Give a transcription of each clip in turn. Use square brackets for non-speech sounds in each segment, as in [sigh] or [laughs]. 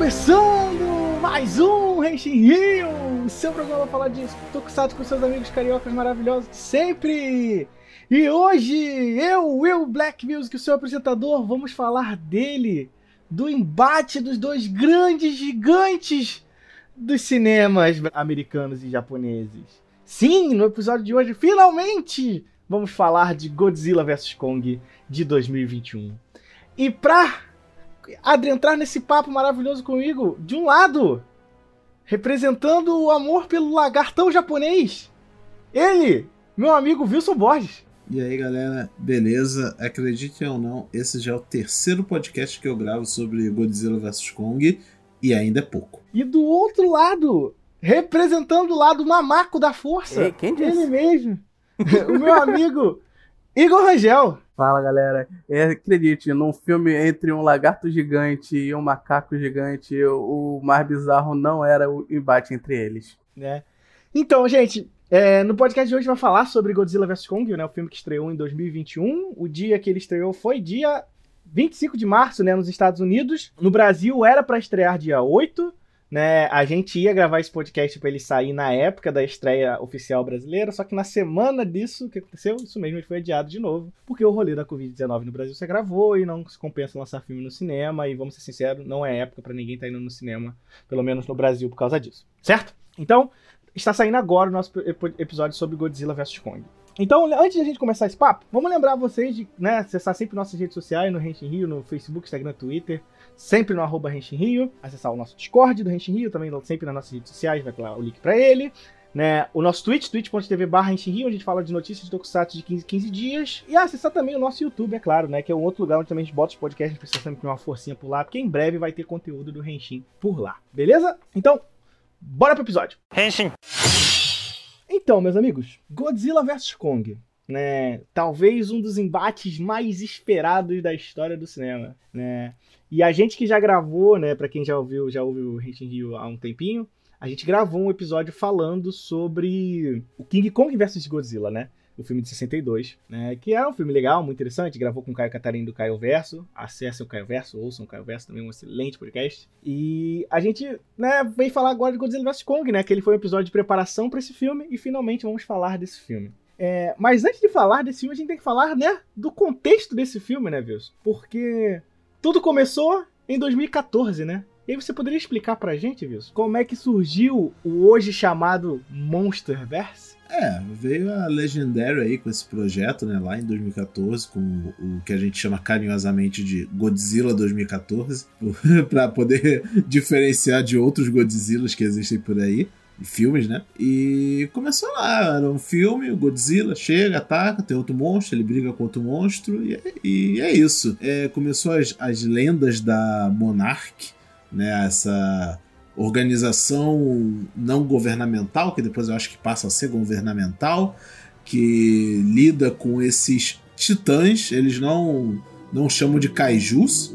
começando mais um Henshin Rio, seu programa para falar de Tokusatsu com seus amigos cariocas maravilhosos de sempre. E hoje, eu, Will Black Music, o seu apresentador, vamos falar dele, do embate dos dois grandes gigantes dos cinemas americanos e japoneses. Sim, no episódio de hoje, finalmente, vamos falar de Godzilla vs Kong de 2021. E pra adentrar nesse papo maravilhoso comigo, de um lado, representando o amor pelo lagartão japonês, ele, meu amigo Wilson Borges. E aí, galera, beleza? Acreditem ou não, esse já é o terceiro podcast que eu gravo sobre Godzilla vs Kong e ainda é pouco. E do outro lado, representando o lado mamaco da força, Ei, quem disse? ele mesmo, [laughs] o meu amigo Igor Rangel. Fala galera, é, acredite, num filme entre um lagarto gigante e um macaco gigante, o mais bizarro não era o embate entre eles. né? Então, gente, é, no podcast de hoje vai falar sobre Godzilla vs Kong, né, o filme que estreou em 2021. O dia que ele estreou foi dia 25 de março, né, nos Estados Unidos. No Brasil era para estrear dia 8, né? A gente ia gravar esse podcast para ele sair na época da estreia oficial brasileira, só que na semana disso, o que aconteceu? Isso mesmo, ele foi adiado de novo, porque o rolê da Covid-19 no Brasil se agravou e não se compensa lançar filme no cinema, e vamos ser sinceros, não é época para ninguém estar indo no cinema, pelo menos no Brasil, por causa disso, certo? Então, está saindo agora o nosso episódio sobre Godzilla vs Kong. Então, antes de a gente começar esse papo, vamos lembrar vocês de né, acessar sempre nossas redes sociais, no Renshin Rio, no Facebook, Instagram, Twitter, sempre no arroba Renshin Rio, acessar o nosso Discord do Renshin Rio, também sempre nas nossas redes sociais, vai lá o link pra ele. Né, o nosso Twitch, twitch.tv barra Renshin onde a gente fala de notícias de Tokusatsu de 15 em 15 dias. E acessar também o nosso YouTube, é claro, né, que é um outro lugar onde também a gente bota os podcasts, a gente precisa sempre de uma forcinha por lá, porque em breve vai ter conteúdo do Renshin por lá, beleza? Então, bora pro episódio. Henshin. Então, meus amigos, Godzilla vs Kong, né? Talvez um dos embates mais esperados da história do cinema, né? E a gente que já gravou, né, para quem já ouviu, já ouviu o Henshin Rio há um tempinho, a gente gravou um episódio falando sobre o King Kong vs Godzilla, né? O filme de 62, né? Que é um filme legal, muito interessante. Gravou com o Caio Catarino do Caio Verso. Acessem o Caio Verso, ouçam o Caio Verso, também um excelente podcast. E a gente, né, vem falar agora de Godzilla vs Kong, né? Que ele foi um episódio de preparação para esse filme e finalmente vamos falar desse filme. É, mas antes de falar desse filme, a gente tem que falar, né, do contexto desse filme, né, Wilson? Porque tudo começou em 2014, né? E aí você poderia explicar pra gente, Wilson, como é que surgiu o hoje chamado Monsterverse? É, veio a Legendary aí com esse projeto, né, lá em 2014, com o, que a gente chama carinhosamente de Godzilla 2014, [laughs] pra poder [laughs] diferenciar de outros Godzillas que existem por aí, filmes, né? E começou lá, era um filme, o Godzilla chega, ataca, tem outro monstro, ele briga com outro monstro, e é, e é isso. É, começou as, as lendas da Monarch, né, essa organização não governamental, que depois eu acho que passa a ser governamental, que lida com esses titãs, eles não, não chamam de kaijus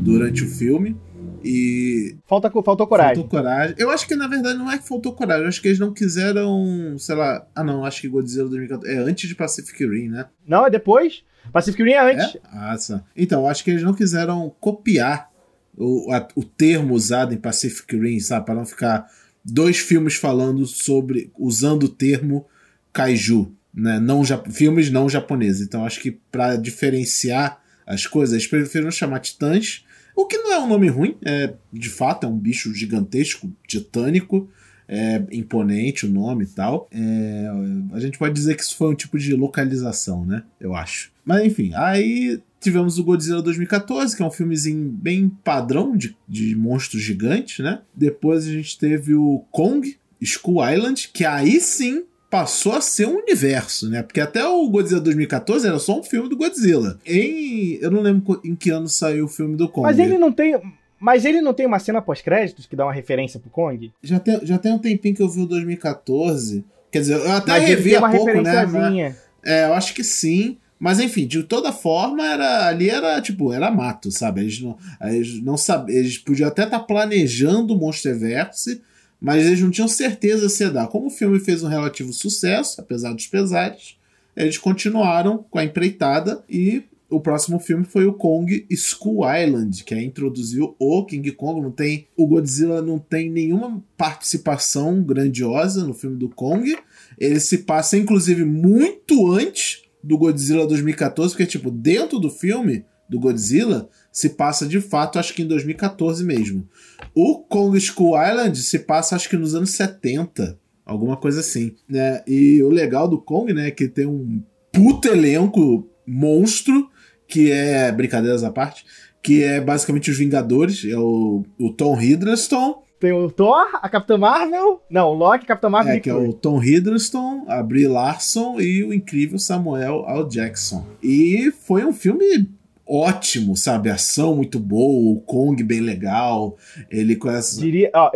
durante o filme. E Falta, faltou coragem. faltou coragem. Eu acho que na verdade não é que faltou coragem, eu acho que eles não quiseram, sei lá. Ah, não, acho que Godzilla 2014 é antes de Pacific Rim, né? Não, é depois. Pacific Rim é antes. É? Ah, sim. Então, eu acho que eles não quiseram copiar o, a- o termo usado em Pacific Rim, sabe? Para não ficar dois filmes falando sobre. usando o termo kaiju, né? Não, filmes não japoneses. Então, acho que para diferenciar as coisas, eles preferiram chamar titãs. O que não é um nome ruim, é, de fato, é um bicho gigantesco, titânico, é imponente o nome e tal. É, a gente pode dizer que isso foi um tipo de localização, né? Eu acho. Mas enfim, aí tivemos o Godzilla 2014, que é um filmezinho bem padrão de, de monstros gigantes, né? Depois a gente teve o Kong, Skull Island, que aí sim passou a ser um universo, né? Porque até o Godzilla 2014 era só um filme do Godzilla. Em, eu não lembro em que ano saiu o filme do Kong. Mas ele não tem. Mas ele não tem uma cena pós-créditos que dá uma referência pro Kong? Já tem, já tem um tempinho que eu vi o 2014. Quer dizer, eu até Mas revi há pouco, né? Mas-. É, eu acho que sim. Mas enfim, de toda forma, era, ali era tipo, era mato, sabe? Eles não, eles não sabiam. Eles podiam até estar planejando o Monsterverse, mas eles não tinham certeza se ia dar. Como o filme fez um relativo sucesso, apesar dos pesares, eles continuaram com a empreitada e o próximo filme foi o Kong School Island, que é introduziu o King Kong. Não tem, o Godzilla não tem nenhuma participação grandiosa no filme do Kong. Ele se passa, inclusive, muito antes do Godzilla 2014, porque, tipo, dentro do filme do Godzilla se passa de fato, acho que em 2014 mesmo. O Kong School Island se passa, acho que nos anos 70, alguma coisa assim, né? E o legal do Kong, né, é que tem um puto elenco monstro que é, brincadeiras à parte, que é basicamente os Vingadores, é o, o Tom Hiddleston. Tem o Thor, a Capitã Marvel. Não, o Loki, Capitã Marvel. É, que é o Tom Hiddleston, a Brie Larson e o incrível Samuel L. Jackson. E foi um filme ótimo, sabe? Ação muito boa, o Kong bem legal. Ele com essa. Diria, ó,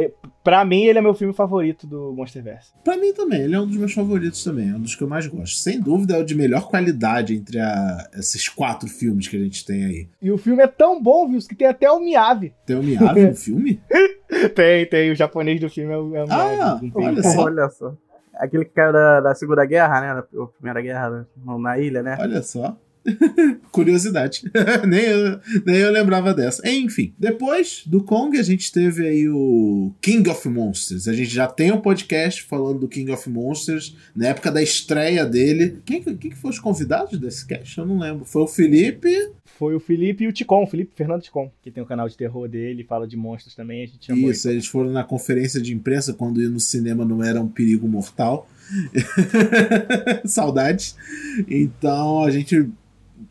pra mim, ele é meu filme favorito do Monsterverse. Pra mim também, ele é um dos meus favoritos também, é um dos que eu mais gosto. Sem dúvida, é o de melhor qualidade entre a, esses quatro filmes que a gente tem aí. E o filme é tão bom, viu? Que tem até o Miyavi. Tem o Miyavi no [laughs] filme? tem, tem. O japonês do filme é o, é o Ah, Miyavi. olha só. Olha só. Aquele que caiu da, da Segunda Guerra, né? Da Primeira Guerra na ilha, né? Olha só. [laughs] Curiosidade. [laughs] nem, eu, nem eu lembrava dessa. Enfim, depois do Kong, a gente teve aí o King of Monsters. A gente já tem um podcast falando do King of Monsters na época da estreia dele. Quem, quem que foi os convidados desse cast? Eu não lembro. Foi o Felipe. Foi o Felipe e o Ticon, o Felipe Fernando Ticon, que tem o um canal de terror dele, fala de monstros também. A gente chamou Isso, eles foram na conferência de imprensa quando ir no cinema não era um perigo mortal. [laughs] Saudades. Então a gente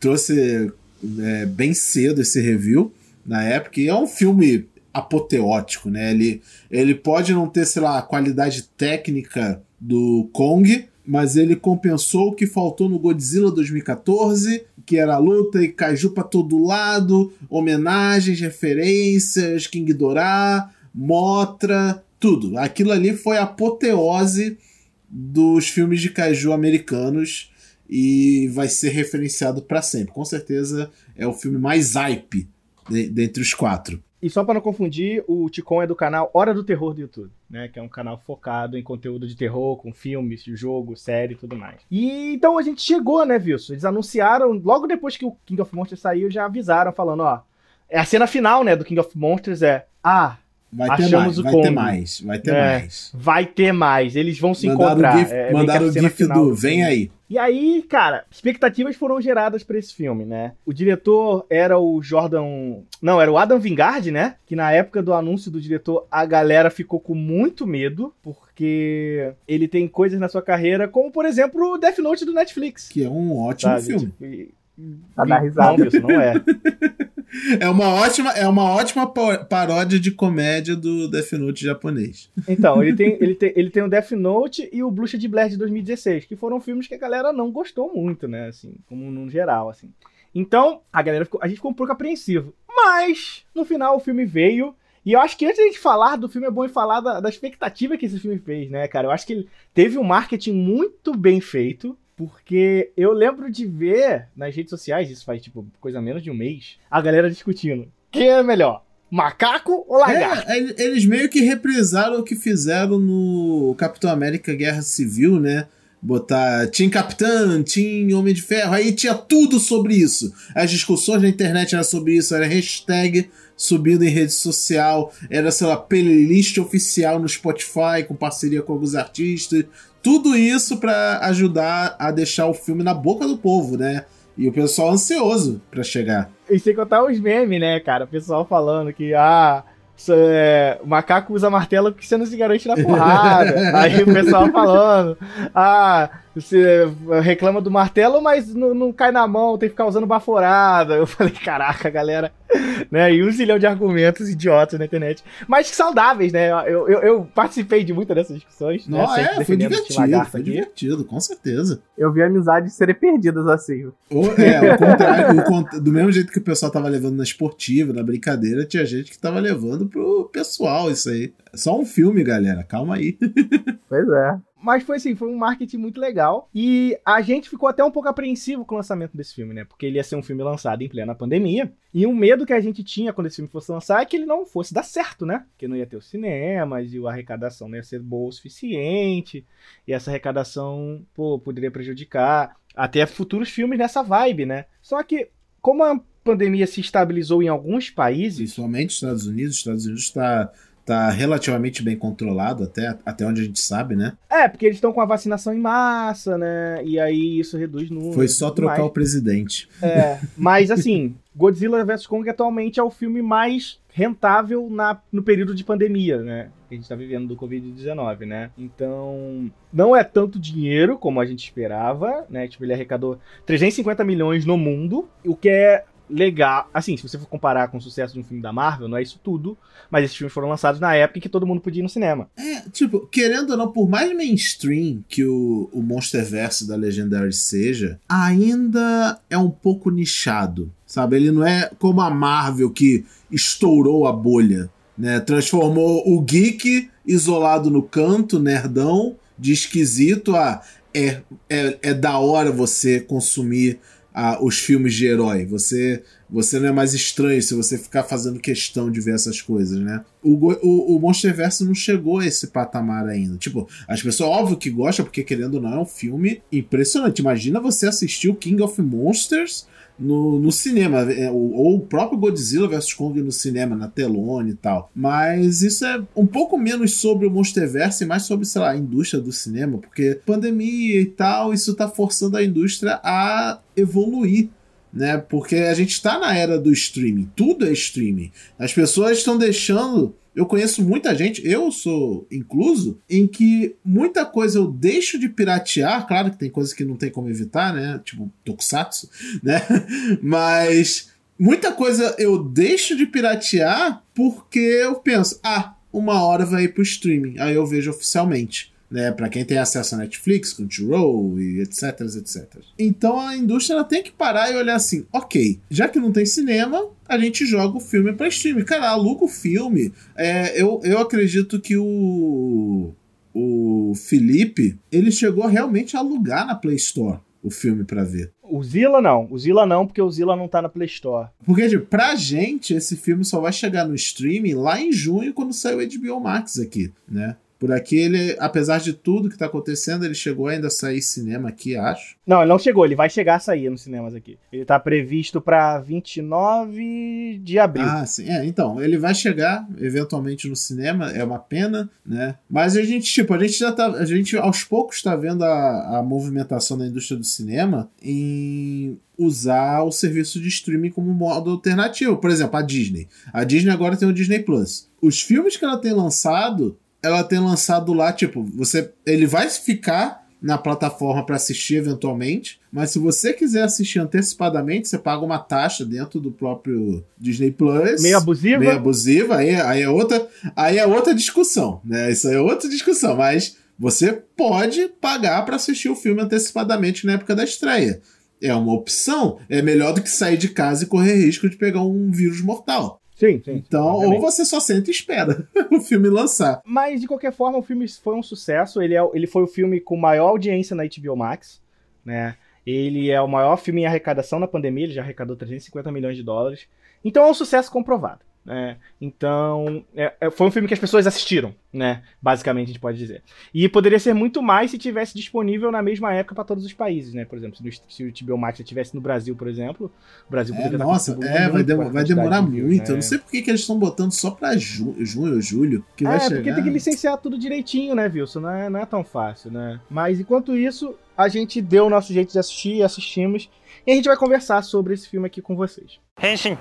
trouxe é, bem cedo esse review na época. E é um filme apoteótico, né? Ele, ele pode não ter, sei lá, a qualidade técnica do Kong, mas ele compensou o que faltou no Godzilla 2014, que era luta e kaiju pra todo lado, homenagens, referências, King Dorá, Motra, tudo. Aquilo ali foi a apoteose dos filmes de kaiju americanos e vai ser referenciado para sempre. Com certeza é o filme mais hype de, dentre os quatro. E só para não confundir, o Ticon é do canal Hora do Terror do YouTube, né? Que é um canal focado em conteúdo de terror, com filmes, jogo, série e tudo mais. E então a gente chegou, né, Wilson? Eles anunciaram, logo depois que o King of Monsters saiu, já avisaram, falando, ó. É a cena final, né, do King of Monsters é. Ah, Vai ter mais, vai ter mais, vai ter é, mais. Vai ter mais, eles vão se mandaram encontrar. O GIF, é, mandaram o GIF do, do Vem aí. E aí, cara, expectativas foram geradas para esse filme, né? O diretor era o Jordan. Não, era o Adam Vingard, né? Que na época do anúncio do diretor, a galera ficou com muito medo, porque ele tem coisas na sua carreira, como por exemplo o Death Note do Netflix. Que é um ótimo sabe? filme. Tipo, Pra dar risada. Não, Wilson, não é. [laughs] É uma ótima, é uma ótima pa- paródia de comédia do Death Note japonês. Então, ele tem, ele, tem, ele tem o Death Note e o Bruxa de Blair de 2016, que foram filmes que a galera não gostou muito, né? Assim, como no geral, assim. Então, a galera ficou, a gente ficou um pouco apreensivo. Mas, no final, o filme veio. E eu acho que antes de a gente falar do filme, é bom falar da, da expectativa que esse filme fez, né, cara? Eu acho que ele teve um marketing muito bem feito. Porque eu lembro de ver nas redes sociais, isso faz tipo coisa menos de um mês, a galera discutindo. Quem é melhor? Macaco ou lagarto? É, ele- eles meio que reprisaram o que fizeram no Capitão América Guerra Civil, né? Botar Team Capitão, Team Homem de Ferro, aí tinha tudo sobre isso. As discussões na internet eram sobre isso, era hashtag subindo em rede social, era, sei lá, playlist oficial no Spotify com parceria com alguns artistas. Tudo isso pra ajudar a deixar o filme na boca do povo, né? E o pessoal ansioso pra chegar. E sem contar os memes, né, cara? O pessoal falando que, ah, é, o macaco usa martelo porque você não se garante na porrada. [laughs] Aí o pessoal falando, ah, você reclama do martelo, mas não, não cai na mão, tem que ficar usando baforada. Eu falei, caraca, galera. [laughs] Né? E um zilhão de argumentos idiotas na internet. Mas saudáveis, né? Eu, eu, eu participei de muitas dessas discussões. né? Não, Sempre é, foi divertido, foi divertido, com certeza. Eu vi amizades serem perdidas assim. Ou, é, o contrário, o cont- do mesmo jeito que o pessoal tava levando na esportiva, na brincadeira, tinha gente que tava levando pro pessoal isso aí. É só um filme, galera, calma aí. [laughs] Pois é. Mas foi assim, foi um marketing muito legal. E a gente ficou até um pouco apreensivo com o lançamento desse filme, né? Porque ele ia ser um filme lançado em plena pandemia. E o medo que a gente tinha quando esse filme fosse lançar é que ele não fosse dar certo, né? Que não ia ter os cinemas e a arrecadação não ia ser boa o suficiente. E essa arrecadação, pô, poderia prejudicar até futuros filmes nessa vibe, né? Só que como a pandemia se estabilizou em alguns países. Principalmente Estados Unidos, Estados Unidos está tá relativamente bem controlado, até, até onde a gente sabe, né? É, porque eles estão com a vacinação em massa, né? E aí isso reduz números. Foi só trocar mais. o presidente. É, mas assim, [laughs] Godzilla vs Kong atualmente é o filme mais rentável na, no período de pandemia, né? Que a gente tá vivendo do Covid-19, né? Então, não é tanto dinheiro como a gente esperava, né? Tipo, ele arrecadou 350 milhões no mundo, o que é legal. Assim, se você for comparar com o sucesso de um filme da Marvel, não é isso tudo. Mas esses filmes foram lançados na época em que todo mundo podia ir no cinema. É, tipo, querendo ou não, por mais mainstream que o, o Monsterverse da Legendary seja, ainda é um pouco nichado. Sabe? Ele não é como a Marvel que estourou a bolha. Né? Transformou o geek isolado no canto, nerdão, de esquisito a. É, é, é da hora você consumir a, os filmes de herói. Você você não é mais estranho se você ficar fazendo questão de ver essas coisas, né? O, o, o não chegou a esse patamar ainda. Tipo, as pessoas, óbvio que gostam, porque querendo ou não, é um filme impressionante. Imagina você assistir o King of Monsters no, no cinema, é, ou, o próprio Godzilla vs Kong no cinema, na telone e tal. Mas isso é um pouco menos sobre o Monsterverse e mais sobre, sei lá, a indústria do cinema, porque pandemia e tal, isso tá forçando a indústria a evoluir né? Porque a gente está na era do streaming, tudo é streaming. As pessoas estão deixando. Eu conheço muita gente, eu sou incluso, em que muita coisa eu deixo de piratear. Claro que tem coisas que não tem como evitar, né? Tipo Tokusatsu, [laughs] né? Mas muita coisa eu deixo de piratear porque eu penso, ah, uma hora vai ir pro streaming. Aí eu vejo oficialmente né, para quem tem acesso a Netflix, Crunchyroll e etc, etc. Então a indústria tem que parar e olhar assim, ok, já que não tem cinema, a gente joga o filme para streaming. Cara, aluga o filme. É, eu, eu acredito que o o Felipe, ele chegou realmente a alugar na Play Store o filme para ver. O Zilla não. O Zilla não, porque o Zilla não tá na Play Store. Porque, tipo, pra gente, esse filme só vai chegar no streaming lá em junho, quando sair o HBO Max aqui, né? Por aqui, ele, apesar de tudo que tá acontecendo, ele chegou ainda a sair cinema aqui, acho. Não, ele não chegou, ele vai chegar a sair nos cinemas aqui. Ele tá previsto para 29 de abril. Ah, sim. É, então, ele vai chegar eventualmente no cinema, é uma pena, né? Mas a gente, tipo, a gente já tá. A gente aos poucos tá vendo a, a movimentação da indústria do cinema em usar o serviço de streaming como modo alternativo. Por exemplo, a Disney. A Disney agora tem o Disney Plus. Os filmes que ela tem lançado ela tem lançado lá, tipo, você ele vai ficar na plataforma para assistir eventualmente, mas se você quiser assistir antecipadamente, você paga uma taxa dentro do próprio Disney Plus. Meio abusiva? Meio abusiva, aí, aí é outra, aí é outra discussão, né? Isso aí é outra discussão, mas você pode pagar para assistir o filme antecipadamente na época da estreia. É uma opção, é melhor do que sair de casa e correr risco de pegar um vírus mortal. Sim, sim. Então, obviamente. ou você só senta e espera [laughs] o filme lançar. Mas, de qualquer forma, o filme foi um sucesso. Ele, é, ele foi o filme com maior audiência na HBO Max, né? Ele é o maior filme em arrecadação na pandemia, ele já arrecadou 350 milhões de dólares. Então é um sucesso comprovado. É, então, é, é, foi um filme que as pessoas assistiram, né? Basicamente, a gente pode dizer. E poderia ser muito mais se tivesse disponível na mesma época para todos os países, né? Por exemplo, se, no, se o TBO Max estivesse no Brasil, por exemplo, o Brasil poderia é, Nossa, é, vai, dem vai demorar de muito. Né? Eu não sei por que, que eles estão botando só para ju junho ou julho. Que vai é, chegar... porque tem que licenciar tudo direitinho, né, Wilson? Não é, não é tão fácil, né? Mas enquanto isso, a gente deu o nosso jeito de assistir, assistimos, e a gente vai conversar sobre esse filme aqui com vocês. Henshin.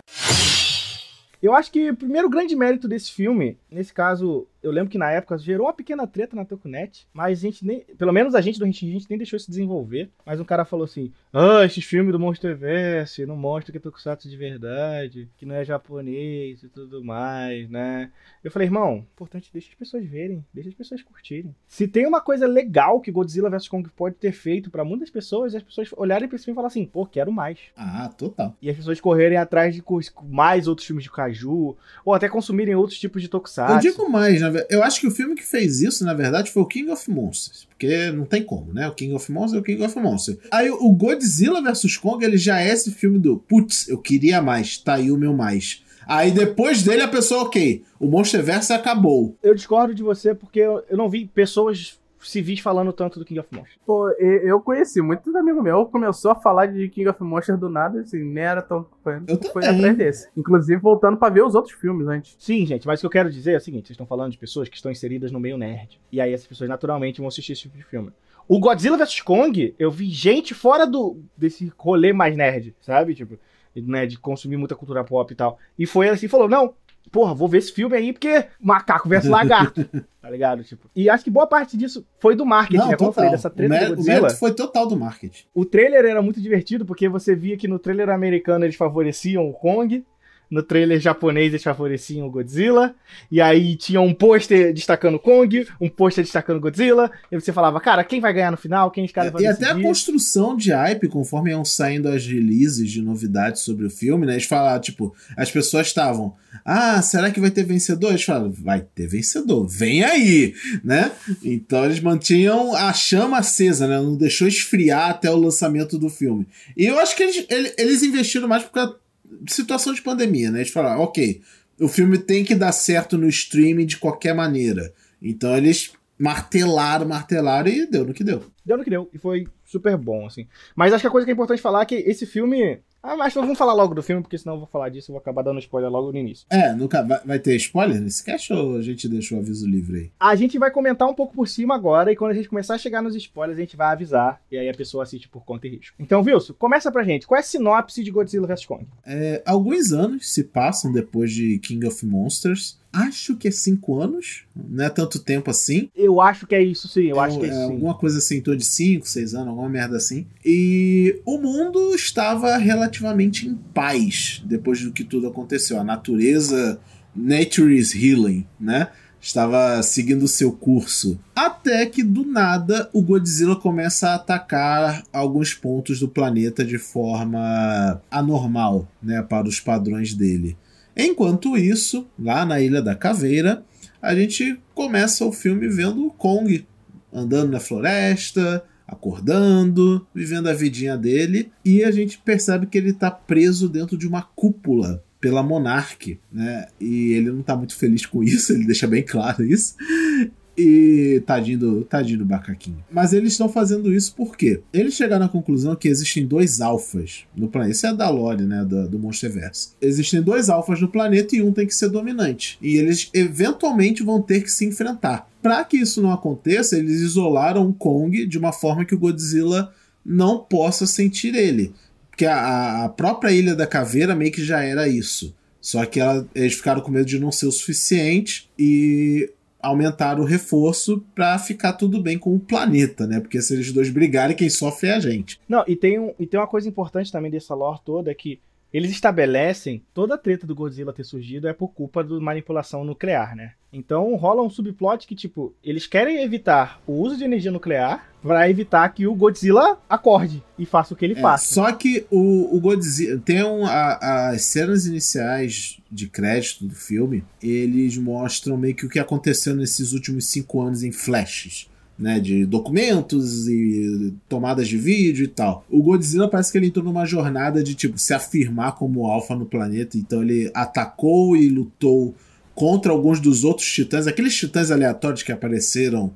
Eu acho que o primeiro grande mérito desse filme, nesse caso, eu lembro que na época gerou uma pequena treta na Tokunet, mas a gente nem, pelo menos a gente do Henshin, a gente nem deixou isso desenvolver. Mas um cara falou assim: "Ah, esses filmes do Monsterverse não mostram que é Tokusatsu de verdade, que não é japonês e tudo mais, né?" Eu falei: "Irmão, importante deixa as pessoas verem, deixa as pessoas curtirem. Se tem uma coisa legal que Godzilla vs Kong pode ter feito para muitas pessoas, é as pessoas olharem para esse filme e falar assim: "Pô, quero mais". Ah, total. E as pessoas correrem atrás de mais outros filmes de Kaiju ou até consumirem outros tipos de Tokusatsu. Eu digo mais? Eu acho que o filme que fez isso, na verdade, foi o King of Monsters. Porque não tem como, né? O King of Monsters é o King of Monsters. Aí o Godzilla vs Kong, ele já é esse filme do putz, eu queria mais, tá aí o meu mais. Aí depois dele a pessoa, ok, o Monsterverse acabou. Eu discordo de você porque eu não vi pessoas civis falando tanto do King of Monsters. Pô, eu conheci muitos amigos meus, começou a falar de King of Monsters do nada, assim, nem era tão. Foi, Eu foi também. atrás desse. Inclusive voltando pra ver os outros filmes antes. Sim, gente, mas o que eu quero dizer é o seguinte: vocês estão falando de pessoas que estão inseridas no meio nerd. E aí essas pessoas naturalmente vão assistir esse tipo de filme. O Godzilla vs Kong, eu vi gente fora do desse rolê mais nerd, sabe? Tipo, né, de consumir muita cultura pop e tal. E foi assim, falou: "Não, porra, vou ver esse filme aí porque macaco versus [laughs] lagarto". tá ligado? Tipo. E acho que boa parte disso foi do marketing, Não, né? Como eu falei, dessa O, treta mé- do o Godzilla. foi total do marketing. O trailer era muito divertido porque você via que no trailer americano eles favoreciam o Kong, no trailer japonês eles favoreciam o Godzilla, e aí tinha um pôster destacando Kong, um pôster destacando Godzilla, e você falava, cara, quem vai ganhar no final? Quem os caras vão É, E até a decidir? construção de hype, conforme iam saindo as releases de novidades sobre o filme, né? Eles falaram, tipo, as pessoas estavam, ah, será que vai ter vencedor? Eles falaram, vai ter vencedor, vem aí, né? Então eles mantinham a chama acesa, né? Não deixou esfriar até o lançamento do filme. E eu acho que eles, ele- eles investiram mais por causa de situação de pandemia, né? Eles falaram, ok, o filme tem que dar certo no streaming de qualquer maneira. Então eles martelaram, martelaram e deu no que deu. Deu no que deu, e foi super bom, assim. Mas acho que a coisa que é importante falar é que esse filme... Ah, mas vamos falar logo do filme, porque senão eu vou falar disso e vou acabar dando spoiler logo no início. É, nunca vai, ter spoiler nesse cast ou a gente deixa o aviso livre aí? A gente vai comentar um pouco por cima agora, e quando a gente começar a chegar nos spoilers, a gente vai avisar, e aí a pessoa assiste por conta e risco. Então, Wilson, começa pra gente. Qual é a sinopse de Godzilla vs Kong? É, alguns anos se passam depois de King of Monsters. Acho que é cinco anos. Não é tanto tempo assim. Eu acho que é isso sim, eu É, acho que é sim. Alguma coisa assim, torno de 5, 6 anos, alguma merda assim. E o mundo estava relativamente em paz depois do que tudo aconteceu. A natureza, nature is healing, né? Estava seguindo o seu curso. Até que do nada o Godzilla começa a atacar alguns pontos do planeta de forma anormal, né? Para os padrões dele. Enquanto isso, lá na Ilha da Caveira, a gente começa o filme vendo o Kong andando na floresta, acordando, vivendo a vidinha dele, e a gente percebe que ele tá preso dentro de uma cúpula pela Monarch, né? E ele não tá muito feliz com isso, ele deixa bem claro isso. E tadinho do, tadinho do. Mas eles estão fazendo isso por quê? Eles chegaram à conclusão que existem dois alfas no planeta. Isso é da lore, né? Do, do Monsterverse. Existem dois alfas no planeta e um tem que ser dominante. E eles eventualmente vão ter que se enfrentar. Para que isso não aconteça, eles isolaram o Kong de uma forma que o Godzilla não possa sentir ele. Porque a, a própria Ilha da Caveira meio que já era isso. Só que ela- eles ficaram com medo de não ser o suficiente e aumentaram o reforço pra ficar tudo bem com o planeta, né? Porque se eles dois brigarem, quem sofre é a gente. Não, e tem, um, e tem uma coisa importante também dessa lore toda, é que eles estabelecem toda a treta do Godzilla ter surgido é por culpa da manipulação nuclear, né? Então rola um subplot que, tipo, eles querem evitar o uso de energia nuclear pra evitar que o Godzilla acorde e faça o que ele É, faça. só que o, o Godzilla. Tem um, a- as cenas iniciais de crédito do filme, eles mostram meio que o que aconteceu nesses últimos cinco anos em flashes. Né, de documentos e tomadas de vídeo e tal. O Godzilla parece que ele entrou numa jornada de tipo se afirmar como alfa no planeta, então ele atacou e lutou contra alguns dos outros titãs, aqueles titãs aleatórios que apareceram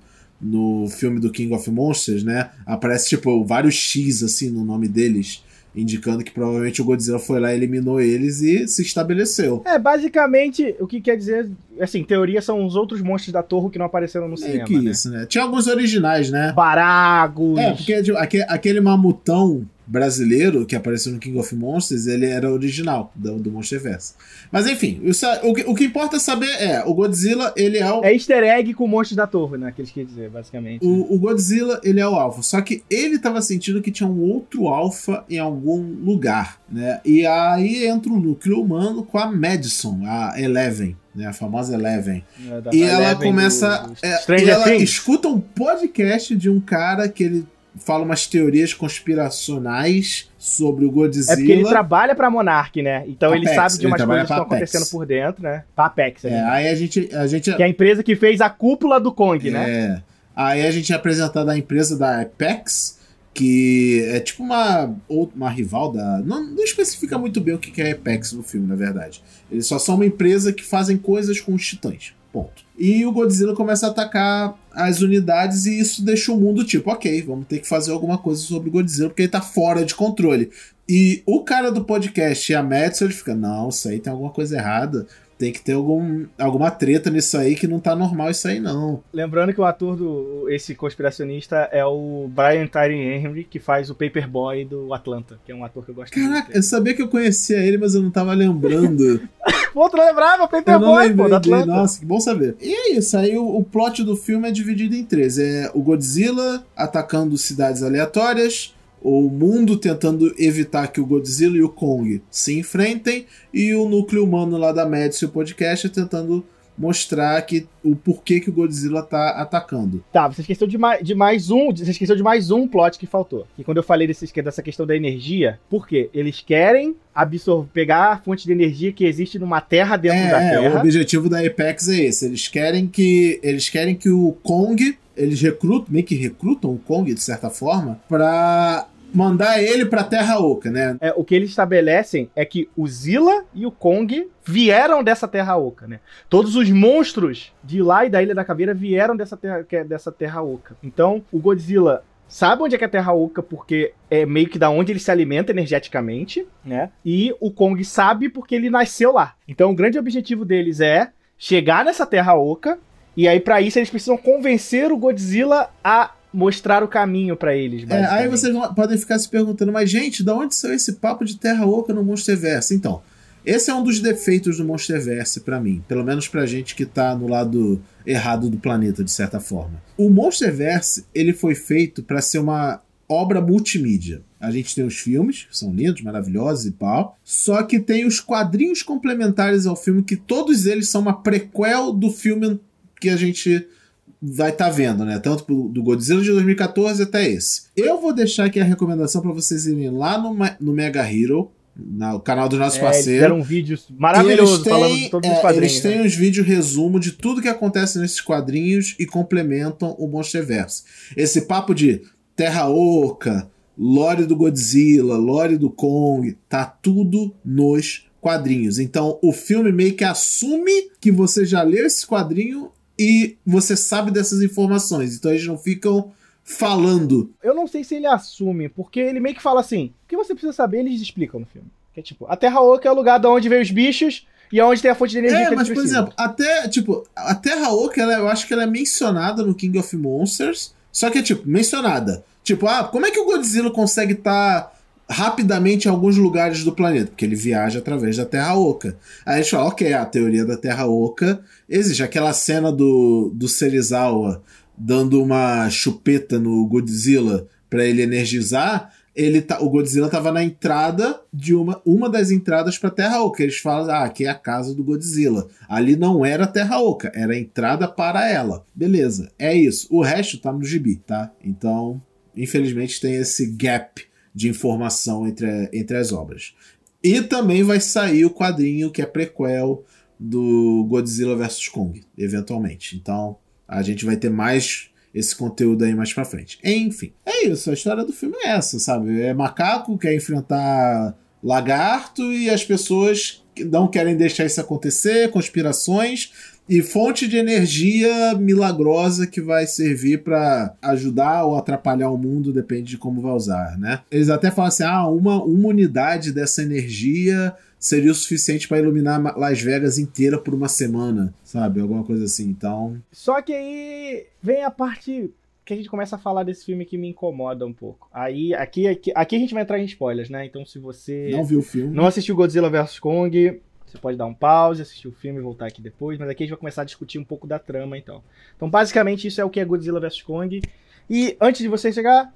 no filme do King of Monsters, né? Aparece tipo vários X assim no nome deles, indicando que provavelmente o Godzilla foi lá, eliminou eles e se estabeleceu. É, basicamente, o que quer dizer, assim, em teoria são os outros monstros da torre que não apareceram no É cinema, que né? isso, né? Tinha alguns originais, né? Baragos. É, porque tipo, aque- aquele mamutão brasileiro que apareceu no King of Monsters, ele era original do, do Monsterverse. Mas enfim, isso é- o, que, o que importa saber é, o Godzilla, ele é o, É easter egg com monstros da torre, né? Que eles querem dizer, basicamente. O, o Godzilla, ele é o alfa. Só que ele tava sentindo que tinha um outro alfa em algum lugar, né? E aí entra o núcleo humano com a Madison, a Eleven, né? A famosa Eleven. né, da E ela Eleven começa... do- do é, e ela Things. escuta um podcast de um cara que ele fala umas teorias conspiracionais sobre o Godzilla. É porque ele trabalha pra Monark, né? Então ele sabe de umas coisas que estão acontecendo por dentro, né? Pra Apex, É, né? aí a gente... A gente Que é a empresa que fez a cúpula do Kong, né? É. Aí a gente é apresentado a empresa da Apex, que é tipo uma, uma rival da. Não, não especifica muito bem o que que é a Apex no filme, na verdade. Eles só são uma empresa que fazem coisas com os titãs. Ponto. E o Godzilla começa a atacar as unidades e isso deixa o mundo tipo, ok, vamos ter que fazer alguma coisa sobre o Godzilla porque ele tá fora de controle. E o cara do podcast e a Madison, ele fica, não, isso aí tem alguma coisa errada. Tem que ter algum, alguma treta nisso aí que não tá normal isso aí, não. Lembrando que o ator do esse conspiracionista é o Brian Tyree Henry, que faz o Paperboy do Atlanta, que é um ator que eu gosto Caraca, muito. eu sabia que eu conhecia ele, mas eu não tava lembrando. [laughs] Pô, tu não lembrava? Paperboy, pô, do. Atlanta. Nossa, que bom saber. E é isso, aí o, o plot do filme é dividido em três. É o Godzilla atacando cidades aleatórias, o mundo tentando evitar que o Godzilla e o Kong se enfrentem, e o núcleo humano lá da Madison Podcast tentando mostrar que o porquê que o Godzilla tá atacando. Tá, você esqueceu de mais, de mais um. Você esqueceu de mais um plot que faltou. E quando eu falei desse, dessa questão da energia, por quê? Eles querem absorver, pegar a fonte de energia que existe numa terra dentro da É, é, o terra. objetivo da Apex é esse. Eles querem que eles querem que o Kong, eles recrutam, meio que recrutam o Kong de certa forma pra mandar ele pra Terra Oca, né? É, o que eles estabelecem é que o Zilla e o Kong vieram dessa terra oca, né? Todos os monstros de lá e da Ilha da Caveira vieram dessa terra, é dessa terra oca. Então, o Godzilla sabe onde é que é a terra oca porque é meio que da onde ele se alimenta energeticamente, né? E o Kong sabe porque ele nasceu lá. Então, o grande objetivo deles é chegar nessa terra oca e aí para isso eles precisam convencer o Godzilla a mostrar o caminho pra eles. É, aí vocês vão- podem ficar se perguntando, mas gente, da onde saiu esse papo de Terra Oca no Monsterverse? Então, esse é um dos defeitos do Monsterverse pra mim, pelo menos pra gente que tá no lado errado do planeta de certa forma. O Monsterverse, ele foi feito pra ser uma obra multimídia. A gente tem os filmes, que são lindos, maravilhosos e tal, só que tem os quadrinhos complementares ao filme que todos eles são uma prequel do filme que a gente vai estar vendo, né? Tanto do Godzilla de 2014 até esse. Eu vou deixar aqui a recomendação para vocês irem lá no, no Mega Hero, no canal dos nossos É, eles parceiros. fizeram um vídeo maravilhoso Eles têm- falando de todos é, os quadrinhos. Eles têm né? os vídeos resumo de tudo que acontece nesses quadrinhos e complementam o Monsterverse. Esse papo de Terra Oca, lore do Godzilla, lore do Kong, tá tudo nos quadrinhos. Então o filme meio que assume que você já leu esse quadrinho e você sabe dessas informações. Então eles não ficam falando. Eu não sei se ele assume, porque ele meio que fala assim: o que você precisa saber, eles explicam no filme. Que é tipo, a Terra Oca é o lugar de onde vem os bichos e é onde tem a fonte de energia É, que mas por exemplo, até, tipo, a Terra Oca, ela, eu acho que ela é mencionada no King of Monsters, só que é, tipo, mencionada. Tipo, ah, como é que o Godzilla consegue estar rapidamente em alguns lugares do planeta? Porque ele viaja através da Terra Oca. Aí a gente fala, ok, a teoria da Terra Oca existe. Aquela cena do, do Serizawa dando uma chupeta no Godzilla pra ele energizar, ele tá, o Godzilla tava na entrada de uma, uma das entradas pra Terra Oca. Eles falam, ah, aqui é a casa do Godzilla. Ali não era Terra Oca, era a entrada para ela. Beleza, é isso. O resto tá no gibi, tá? Então, infelizmente tem esse gap de informação entre, entre as obras. E também vai sair o quadrinho que é prequel do Godzilla vs Kong, eventualmente. Então, a gente vai ter mais esse conteúdo aí mais pra frente. Enfim, é isso. A história do filme é essa, sabe? É macaco quer enfrentar lagarto e as pessoas não querem deixar isso acontecer, conspirações e fonte de energia milagrosa que vai servir pra ajudar ou atrapalhar o mundo, depende de como vai usar, né? Eles até falam assim: ah, uma, uma unidade dessa energia seria o suficiente para iluminar Las Vegas inteira por uma semana, sabe? Alguma coisa assim. Então, Só que aí vem a parte que a gente começa a falar desse filme que me incomoda um pouco. Aí, aqui, aqui, aqui a gente vai entrar em spoilers, né? Então, se você não viu o filme. não assistiu Godzilla vs Kong, você pode dar um pause, assistir o filme e voltar aqui depois. Mas aqui a gente vai começar a discutir um pouco da trama, então. Então, basicamente, isso é o que é Godzilla vs Kong. E antes de você chegar,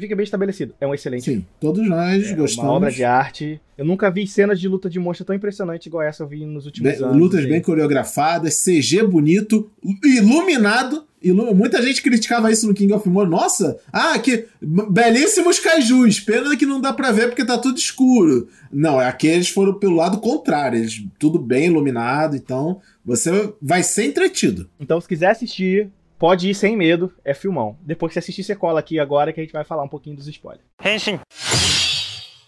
fica bem estabelecido. É um excelente Sim, todos nós É gostamos. uma obra de arte. Eu nunca vi cenas de luta de monstro tão impressionante igual essa eu vi nos últimos Bem- anos. lutas bem coreografadas, CG bonito, iluminado. Muita gente criticava isso no King of Monsters. Nossa, ah, que belíssimos kaijus. Pena que não dá pra ver porque tá tudo escuro. Não, aqui eles foram pelo lado contrário. Eles, tudo bem iluminado, então você vai ser entretido. Então, se quiser assistir, pode ir sem medo. É filmão. Depois que você assistir, você cola aqui agora que a gente vai falar um pouquinho dos spoilers.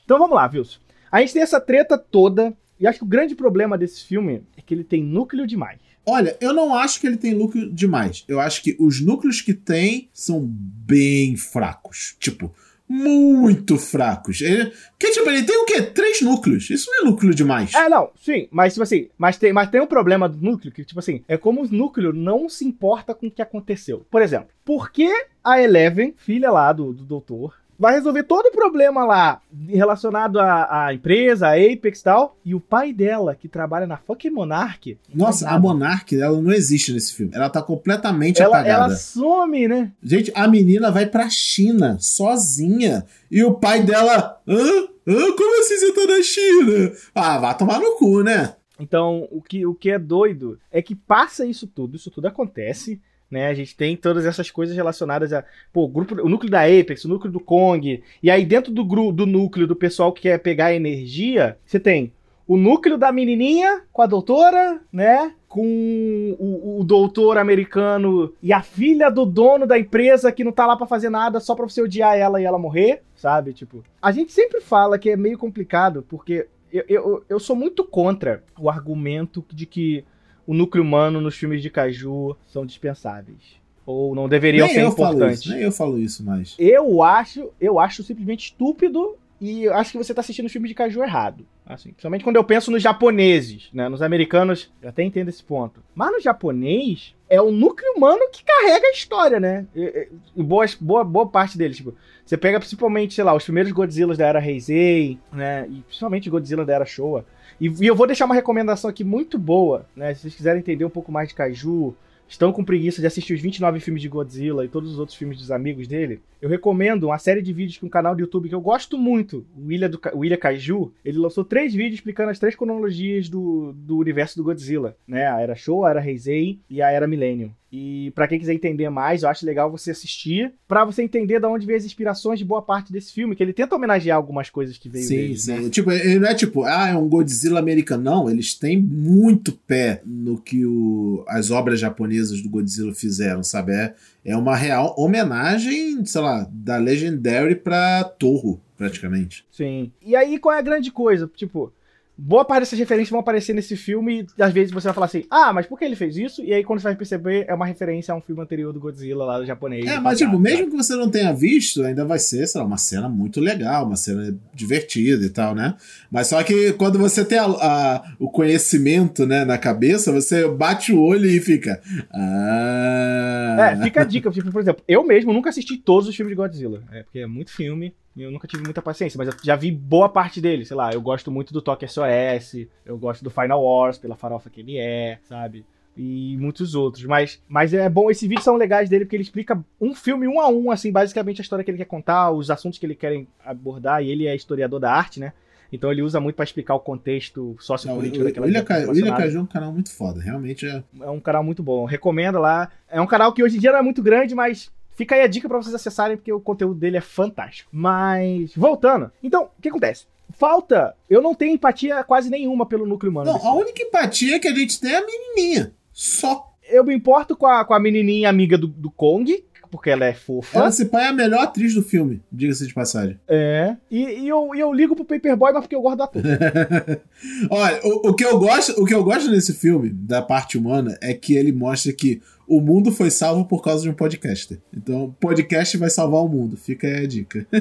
Então vamos lá, Wilson. A gente tem essa treta toda. E acho que o grande problema desse filme é que ele tem núcleo demais. Olha, eu não acho que ele tem núcleo demais. Eu acho que os núcleos que tem são bem fracos. Tipo, muito fracos. Ele, que, tipo, ele tem o quê? Três núcleos. Isso não é núcleo demais. É, não, sim, mas tipo assim, mas tem, mas tem um problema do núcleo que, tipo assim, é como o núcleo não se importa com o que aconteceu. Por exemplo, por que a Eleven, filha lá do, do doutor, vai resolver todo o problema lá relacionado à, à empresa, à Apex e tal. E o pai dela, que trabalha na fucking Monarch. Nossa, a Monarch, ela não existe nesse filme. Ela tá completamente ela, apagada. Ela some, né? Gente, a menina vai pra China sozinha. E o pai dela. Hã? Hã? Como assim você tá na China? Ah, vai tomar no cu, né? Então, o que, o que é doido é que passa isso tudo, isso tudo acontece né? A gente tem todas essas coisas relacionadas a, pô, grupo, o núcleo da Apex, o núcleo do Kong, e aí dentro do, do núcleo do pessoal que quer pegar energia, você tem o núcleo da menininha com a doutora, né? Com o, o, doutor americano e a filha do dono da empresa que não tá lá para fazer nada só pra você odiar ela e ela morrer, sabe? Tipo, a gente sempre fala que é meio complicado, porque eu, eu, eu sou muito contra o argumento de que o núcleo humano nos filmes de Caju são dispensáveis. Ou não deveriam nem ser eu importantes. Isso, nem eu falo isso mais. Eu acho, eu acho simplesmente estúpido e acho que você tá assistindo o filme de Caju errado. Assim, principalmente quando eu penso nos japoneses, né? Nos americanos, eu até entendo esse ponto. Mas no japonês, é o núcleo humano que carrega a história, né? E, e, boa, boa, boa parte deles. Tipo, você pega principalmente, sei lá, os primeiros Godzillas da era Heisei, né? E principalmente Godzilla da era Showa. E, e, eu vou deixar uma recomendação aqui muito boa, né? Se vocês quiserem entender um pouco mais de Kaiju, estão com preguiça de assistir os 29 filmes de Godzilla e todos os outros filmes dos amigos dele, eu recomendo uma série de vídeos que um canal do YouTube que eu gosto muito, o Ilha, do, o Ilha Kaiju, ele lançou três vídeos explicando as três cronologias do, do universo do Godzilla, né? A Era Show, a Era Heisei e a Era Millennium. E para quem quiser entender mais, eu acho legal você assistir, para você entender de onde veio as inspirações de boa parte desse filme, que ele tenta homenagear algumas coisas que veio sim, dele. Sim, né? Tipo, ele não é tipo, ah, é um Godzilla americano. Não, eles têm muito pé no que o, as obras japonesas do Godzilla fizeram, sabe? É, é uma real homenagem, sei lá, da Legendary pra Torro, praticamente. Sim. E aí, qual é a grande coisa? Tipo, boa parte dessas referências vão aparecer nesse filme e às vezes você vai falar assim, ah, mas por que ele fez isso? E aí quando você vai perceber, é uma referência a um filme anterior do Godzilla lá do japonês. É, mas tipo, mesmo que você não tenha visto, ainda vai ser, sei lá, uma cena muito legal, uma cena divertida e tal, né? Mas só que quando você tem a, a, o conhecimento, né, na cabeça, você bate o olho e fica... Ah... É, fica a dica, tipo, por exemplo, eu mesmo nunca assisti todos os filmes de Godzilla, é, porque é muito filme, eu nunca tive muita paciência, mas eu já vi boa parte dele. Sei lá, eu gosto muito do Toque SOS, eu gosto do Final Wars pela farofa que ele é, sabe? E muitos outros. Mas, mas é bom, esses vídeos são legais dele porque ele explica um filme um a um, assim, basicamente a história que ele quer contar, os assuntos que ele quer abordar, e ele é historiador da arte, né? Então ele usa muito para explicar o contexto sociopolítico daquela Ilha, Ca... Ilha Caju é um canal muito foda, realmente é. É um canal muito bom. Recomendo lá. É um canal que hoje em dia não é muito grande, mas Fica aí a dica para vocês acessarem, porque o conteúdo dele é fantástico. Mas, voltando. Então, o que acontece? Falta. Eu não tenho empatia quase nenhuma pelo núcleo humano. Não, a única empatia que a gente tem é a menininha. Só. Eu me importo com a, com a menininha amiga do, do Kong, porque ela é fofa. Ela se pai é a melhor atriz do filme, diga-se de passagem. É. E, e, eu, e eu ligo pro Paperboy, mas porque eu gosto da ator. [laughs] Olha, o, o, que eu gosto, o que eu gosto nesse filme, da parte humana, é que ele mostra que o mundo foi salvo por causa de um podcaster. Então, podcast vai salvar o mundo. Fica aí a dica. [laughs]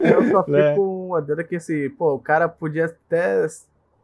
eu só [laughs] fico é. com a dedo que assim, pô, o cara podia até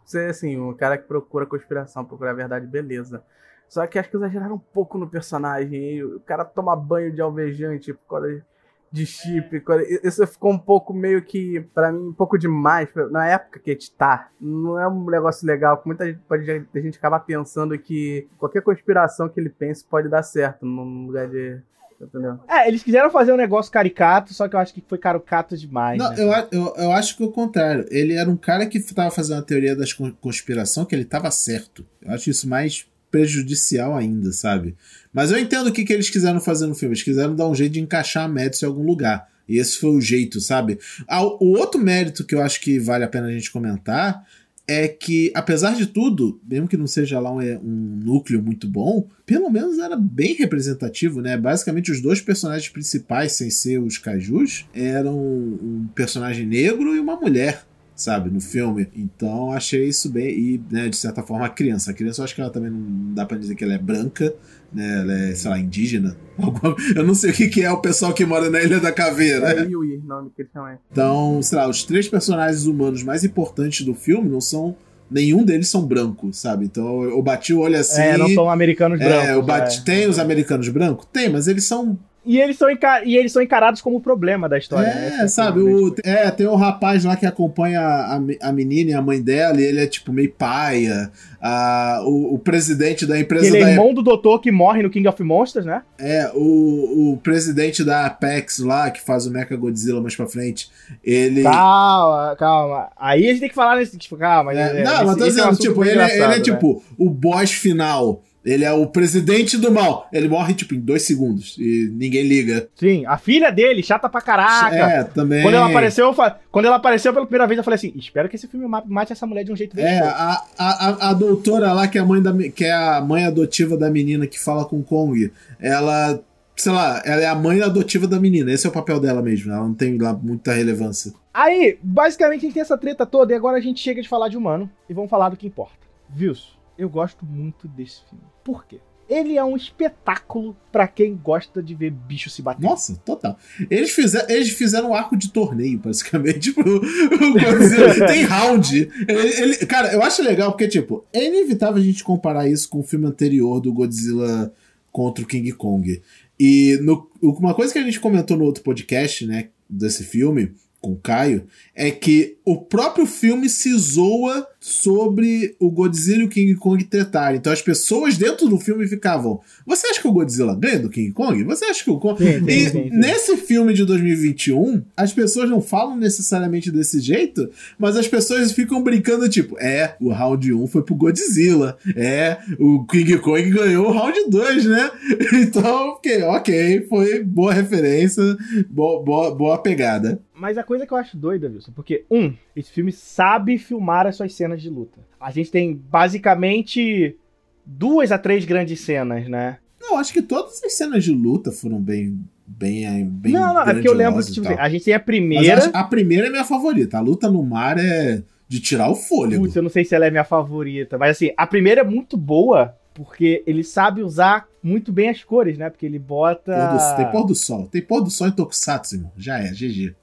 ser assim, um cara que procura conspiração, procura a verdade, beleza. Só que acho que exageraram um pouco no personagem. O cara toma banho de alvejante por causa de chip. Isso ficou um pouco meio que, para mim, um pouco demais. Na época que a gente tá, não é um negócio legal. Muita gente, pode, a gente acabar pensando que qualquer conspiração que ele pense pode dar certo no lugar de. Entendeu? É, eles quiseram fazer um negócio caricato, só que eu acho que foi caricato demais. Não, né? eu, eu, eu acho que o contrário. Ele era um cara que tava fazendo a teoria da conspiração que ele tava certo. Eu acho isso mais prejudicial ainda, sabe? Mas eu entendo o que, que eles quiseram fazer no filme. Eles quiseram dar um jeito de encaixar a Madison em algum lugar. E esse foi o jeito, sabe? Ah, o outro mérito que eu acho que vale a pena a gente comentar é que, apesar de tudo, mesmo que não seja lá um, um, núcleo muito bom, pelo menos era bem representativo, né? Basicamente, os dois personagens principais, sem ser os cajus, eram um personagem negro e uma mulher sabe, no filme. Então achei isso bem. E, né, de certa forma, a criança. A criança eu acho que ela também não dá pra dizer que ela é branca, né? Ela é, sei lá, indígena. [laughs] Eu não sei o que, que é o pessoal que mora na Ilha da Caveira. É Yui, nome que ele chama. Então, sei lá, os três personagens humanos mais importantes do filme não são nenhum deles são brancos, sabe? Então eu bati o olho assim. É, não são americanos brancos. É, eu bati, é. tem os americanos brancos? Tem, mas eles são e eles, são e eles são encarados como o problema da história. É, né? sabe? O, é, tem o rapaz lá que acompanha a, a menina e a mãe dela, e ele é tipo meio paia. A, o, o presidente da empresa. Ele é irmão do doutor que morre no King of Monsters, né? É, o, o presidente da Apex lá, que faz o Mecha Godzilla mais pra frente, ele. Calma, calma. Aí a gente tem que falar nesse. Tipo, calma. É, é, não, esse, mas tô dizendo, é um tipo, ele, é, ele é né? tipo o boss final ele é o presidente do mal. Ele morre, tipo, em dois segundos. E ninguém liga. Sim, a filha dele, chata pra caraca. É, também. Quando ela apareceu, quando ela apareceu pela primeira vez, eu falei assim: espero que esse filme mate essa mulher de um jeito É, a, a, a, doutora lá, que é, a mãe da, que é a mãe adotiva da menina que fala com Kong, ela. Sei lá, ela é a mãe adotiva da menina. Esse é o papel dela mesmo. Ela não tem lá muita relevância. Aí, basicamente, a gente tem essa treta toda e agora a gente chega de falar de humano e vamos falar do que importa. Views eu gosto muito desse filme. Por quê? Ele é um espetáculo para quem gosta de ver bicho se bater. Nossa, total. Eles, fizer, eles fizeram um arco de torneio, basicamente. [laughs] Tipo, [laughs] tem round. Ele, ele, cara, eu acho legal porque, tipo, é inevitável a gente comparar isso com o filme anterior do Godzilla contra o King Kong. E no, uma coisa que a gente comentou no outro podcast, né, desse filme, com o Caio, é que o próprio filme se zoa sobre o Godzilla e o King Kong tretarem. Então as pessoas dentro do filme ficavam: Você acha que o Godzilla ganha do King Kong? Você acha que o Kong. Sim, sim, e sim, nesse filme de 2021, as pessoas não falam necessariamente desse jeito, mas as pessoas ficam brincando, tipo: É, o round 1 foi pro Godzilla. É, o King Kong ganhou o round 2, né? [laughs] Então, ok, ok, foi boa referência, boa, boa, boa pegada. Mas a coisa que eu acho doida, Wilson, porque, um, esse filme sabe filmar as suas cenas de luta. A gente tem basicamente duas a três grandes cenas, né? Não, acho que todas as cenas de luta foram bem. Bem, bem não, não, é porque eu lembro que tipo, a gente tem a primeira. a primeira é minha favorita. A luta no mar é de tirar o fôlego. Putz, eu não sei se ela é minha favorita, mas assim, a primeira é muito boa, porque ele sabe usar muito bem as cores, né? Porque ele bota. Pôr do, tem pôr do sol. Tem pôr do sol em Tokusatsu, irmão. Já é, GG.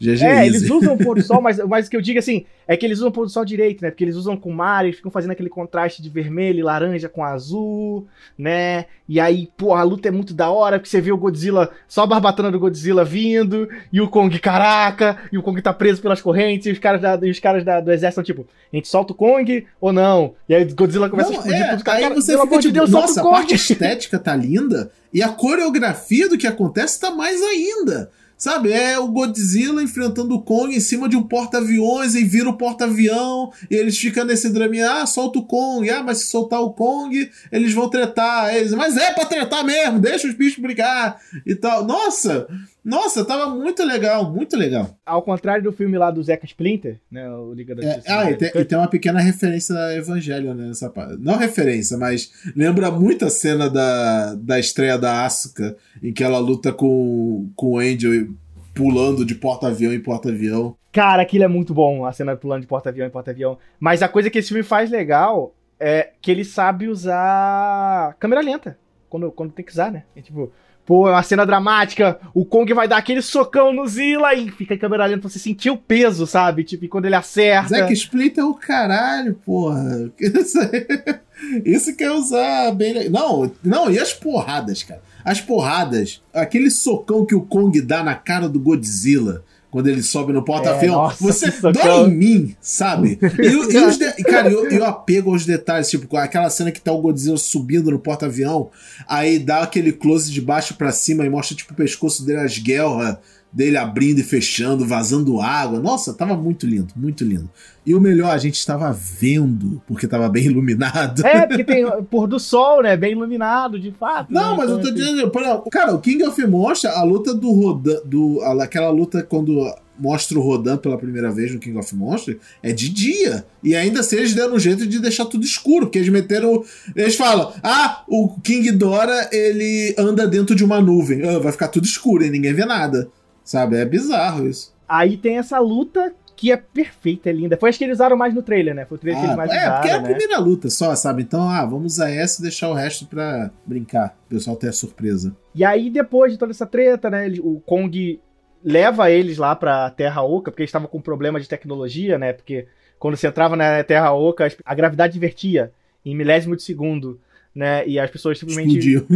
GG é, eles usam o pôr do sol, [laughs] mas, mas o que eu digo assim, é que eles usam o pôr do sol direito, né? Porque eles usam com mar, eles ficam fazendo aquele contraste de vermelho e laranja com azul, né? E aí, pô, a luta é muito da hora, porque você vê o Godzilla, só a barbatana do Godzilla vindo, e o Kong, caraca, e o Kong tá preso pelas correntes, e os caras, da, e os caras da, do exército estão tipo, a gente solta o Kong ou não? E aí o Godzilla começa não, a explodir é, tudo. Cara, aí você pelo amor de tipo, Deus, nossa, a parte estética tá linda, e a coreografia do que acontece tá mais ainda. Sabe, é o Godzilla enfrentando o Kong em cima de um porta-aviões e vira o porta-avião e eles ficam nesse drama, ah, solta o Kong, ah, mas se soltar o Kong, eles vão tretar. Eles, mas é pra tretar mesmo, deixa os bichos brigar e tal. Nossa, nossa, tava muito legal, muito legal. Ao contrário do filme lá do Zeca Splinter, né, o Liga da é, Ah, e tem, e tem, uma pequena referência a Evangelho né, nessa parte. Não referência, mas lembra muito a cena da, da estreia da Asuka, em que ela luta com, com o Angel pulando de porta-avião em porta-avião. Cara, aquilo é muito bom, a cena pulando de porta-avião em porta-avião. Mas a coisa que esse filme faz legal é que ele sabe usar câmera lenta. Quando, quando tem que usar, né? É tipo, pô, é uma cena dramática, o Kong vai dar aquele socão no Zilla e fica em câmera lenta pra você sentir o peso, sabe? Tipo, e quando ele acerta. Zack Splinter é o caralho, porra. [laughs] Isso quer usar bem. Não, não, e as porradas, cara? As porradas, aquele socão que o Kong dá na cara do Godzilla quando ele sobe no porta-avião. É, você dói em mim, sabe? E, e os de... [laughs] Cara, eu, eu apego aos detalhes, tipo, aquela cena que tá o Godzilla subindo no porta-avião, aí dá aquele close de baixo para cima e mostra, tipo, o pescoço dele, as guerras dele abrindo e fechando, vazando água. Nossa, tava muito lindo, muito lindo. E o melhor, a gente estava vendo, porque estava bem [laughs] iluminado. É, porque tem pôr do sol, né? Bem iluminado, de fato. Não, né? mas então, eu tô assim... dizendo, cara, o King of Monsters, a luta do Rodan, do, aquela luta quando mostra o Rodan pela primeira vez no King of Monsters, é de dia. E ainda assim eles deram um jeito de deixar tudo escuro, porque eles meteram. Eles falam: ah, o King Dora ele anda dentro de uma nuvem. Ah, vai ficar tudo escuro e ninguém vê nada. Sabe? É bizarro isso. Aí tem essa luta que é perfeita, é linda. Foi acho que eles usaram mais no trailer, né? Foi o trailer ah, que eles mais é, usaram, porque é a né? primeira luta só, sabe? Então, ah, vamos usar essa e deixar o resto pra brincar. O pessoal ter a surpresa. E aí, depois de toda essa treta, né? Ele, o Kong leva eles lá pra Terra Oca, porque eles estavam com problema de tecnologia, né? Porque quando você entrava na Terra Oca, a gravidade invertia em milésimo de segundo, né? E as pessoas simplesmente Explodiu.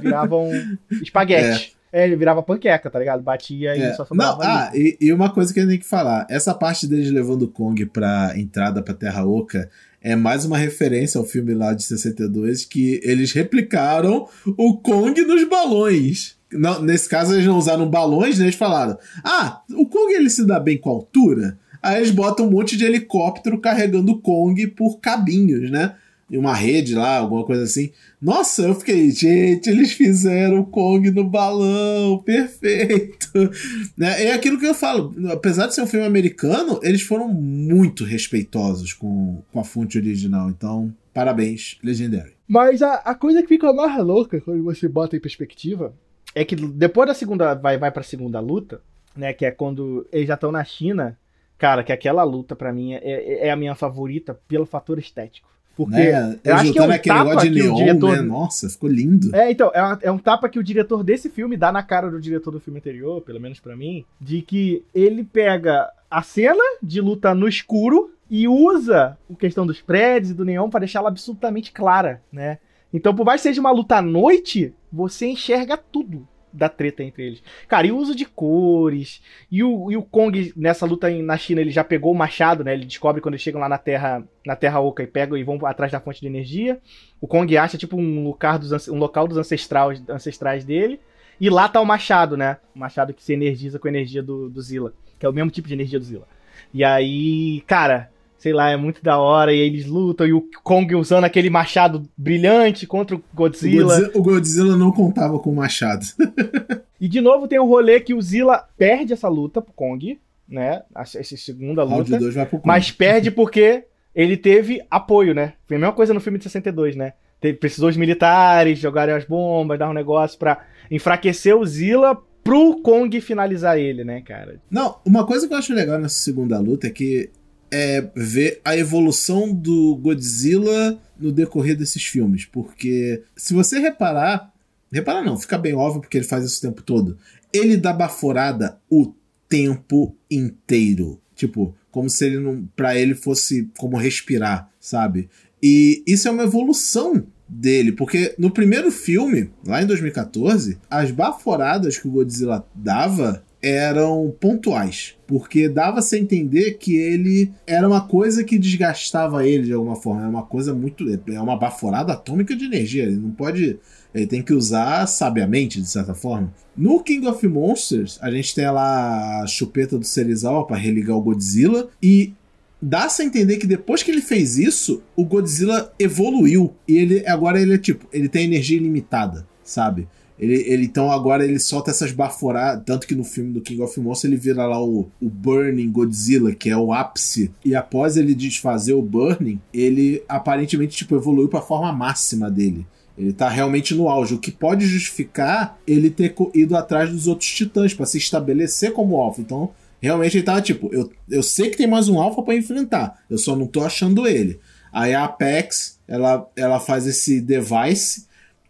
viravam [laughs] espaguete. É. É, ele virava panqueca, tá ligado? Batia e É. só sobrava Não, ah, e, e uma coisa que eu tenho que falar: essa parte deles levando o Kong pra entrada pra Terra Oca é mais uma referência ao filme lá de 62 que eles replicaram o Kong nos balões. Não, nesse caso, eles não usaram balões, né? Eles falaram: Ah, o Kong ele se dá bem com a altura. Aí eles botam um monte de helicóptero carregando o Kong por cabinhos, né? E uma rede lá, alguma coisa assim. Nossa, eu fiquei, gente, eles fizeram o Kong no balão, perfeito. [laughs] Né? É aquilo que eu falo, apesar de ser um filme americano, eles foram muito respeitosos com, com a fonte original. Então, parabéns, Legendary. Mas a, a coisa que fica mais louca quando você bota em perspectiva é que depois da segunda. Vai, vai pra segunda luta, né? Que é quando eles já estão na China. Cara, que aquela luta, pra mim, é, é a minha favorita pelo fator estético. Porque né? eu acho que é um aquele tapa negócio de que o neon, diretor- né? Nossa, ficou lindo. É, então, é, uma- é um tapa que o diretor desse filme dá na cara do diretor do filme anterior, pelo menos pra mim, de que ele pega a cena de luta no escuro e usa a questão dos prédios e do neon pra deixá-la absolutamente clara, né? Então, por mais que seja uma luta à noite, você enxerga tudo da treta entre eles. Cara, e o uso de cores, e o, e o Kong nessa luta na China, ele já pegou o machado, né? Ele descobre quando eles chegam lá na Terra, na Terra Oca e pegam e vão atrás da fonte de energia. O Kong acha tipo um local dos, um local dos ancestrais, ancestrais dele. E lá tá o machado, né? O machado que se energiza com a energia do, do Zilla. Que é o mesmo tipo de energia do Zilla. E aí, cara, sei lá, é muito da hora. E eles lutam. E o Kong usando aquele machado brilhante contra o O Godzilla. Godzilla, o Godzilla não contava com o machado. [laughs] E de novo tem o rolê que o Zilla perde essa luta pro Kong, né? Essa essa segunda luta. 2 vai pro Kong. Mas perde [laughs] porque ele teve apoio, né? Foi a mesma coisa no filme de 62, né? Teve, precisou os militares jogarem as bombas, dar um negócio pra enfraquecer o Zilla pro Kong finalizar ele, né, cara? Não, uma coisa que eu acho legal nessa segunda luta é que é ver a evolução do Godzilla no decorrer desses filmes. Porque se você reparar. Reparar não, fica bem óbvio porque ele faz isso o tempo todo. Ele dá baforada o tempo inteiro. Tipo, como se ele não. Pra ele fosse como respirar, sabe? E isso é uma evolução dele, porque no primeiro filme, lá em 2014, as baforadas que o Godzilla dava eram pontuais, porque dava-se a entender que ele era uma coisa que desgastava ele de alguma forma, era uma coisa muito, é uma baforada atômica de energia, ele não pode, ele tem que usar sabiamente de certa forma. No King of Monsters, a gente tem lá a chupeta do Serizawa para religar o Godzilla e dá-se a entender que depois que ele fez isso, o Godzilla evoluiu. E ele agora ele é tipo, ele tem energia ilimitada, sabe? Ele, ele então agora ele solta essas baforadas, tanto que no filme do King of Monsters ele vira lá o, o Burning Godzilla, que é o ápice. E após ele desfazer o Burning, ele aparentemente tipo evoluiu para a forma máxima dele. Ele tá realmente no auge, o que pode justificar ele ter ido atrás dos outros titãs para se estabelecer como alfa. Então, realmente ele tava tipo, eu, eu sei que tem mais um alfa para enfrentar, eu só não tô achando ele. Aí a Apex, ela, ela faz esse device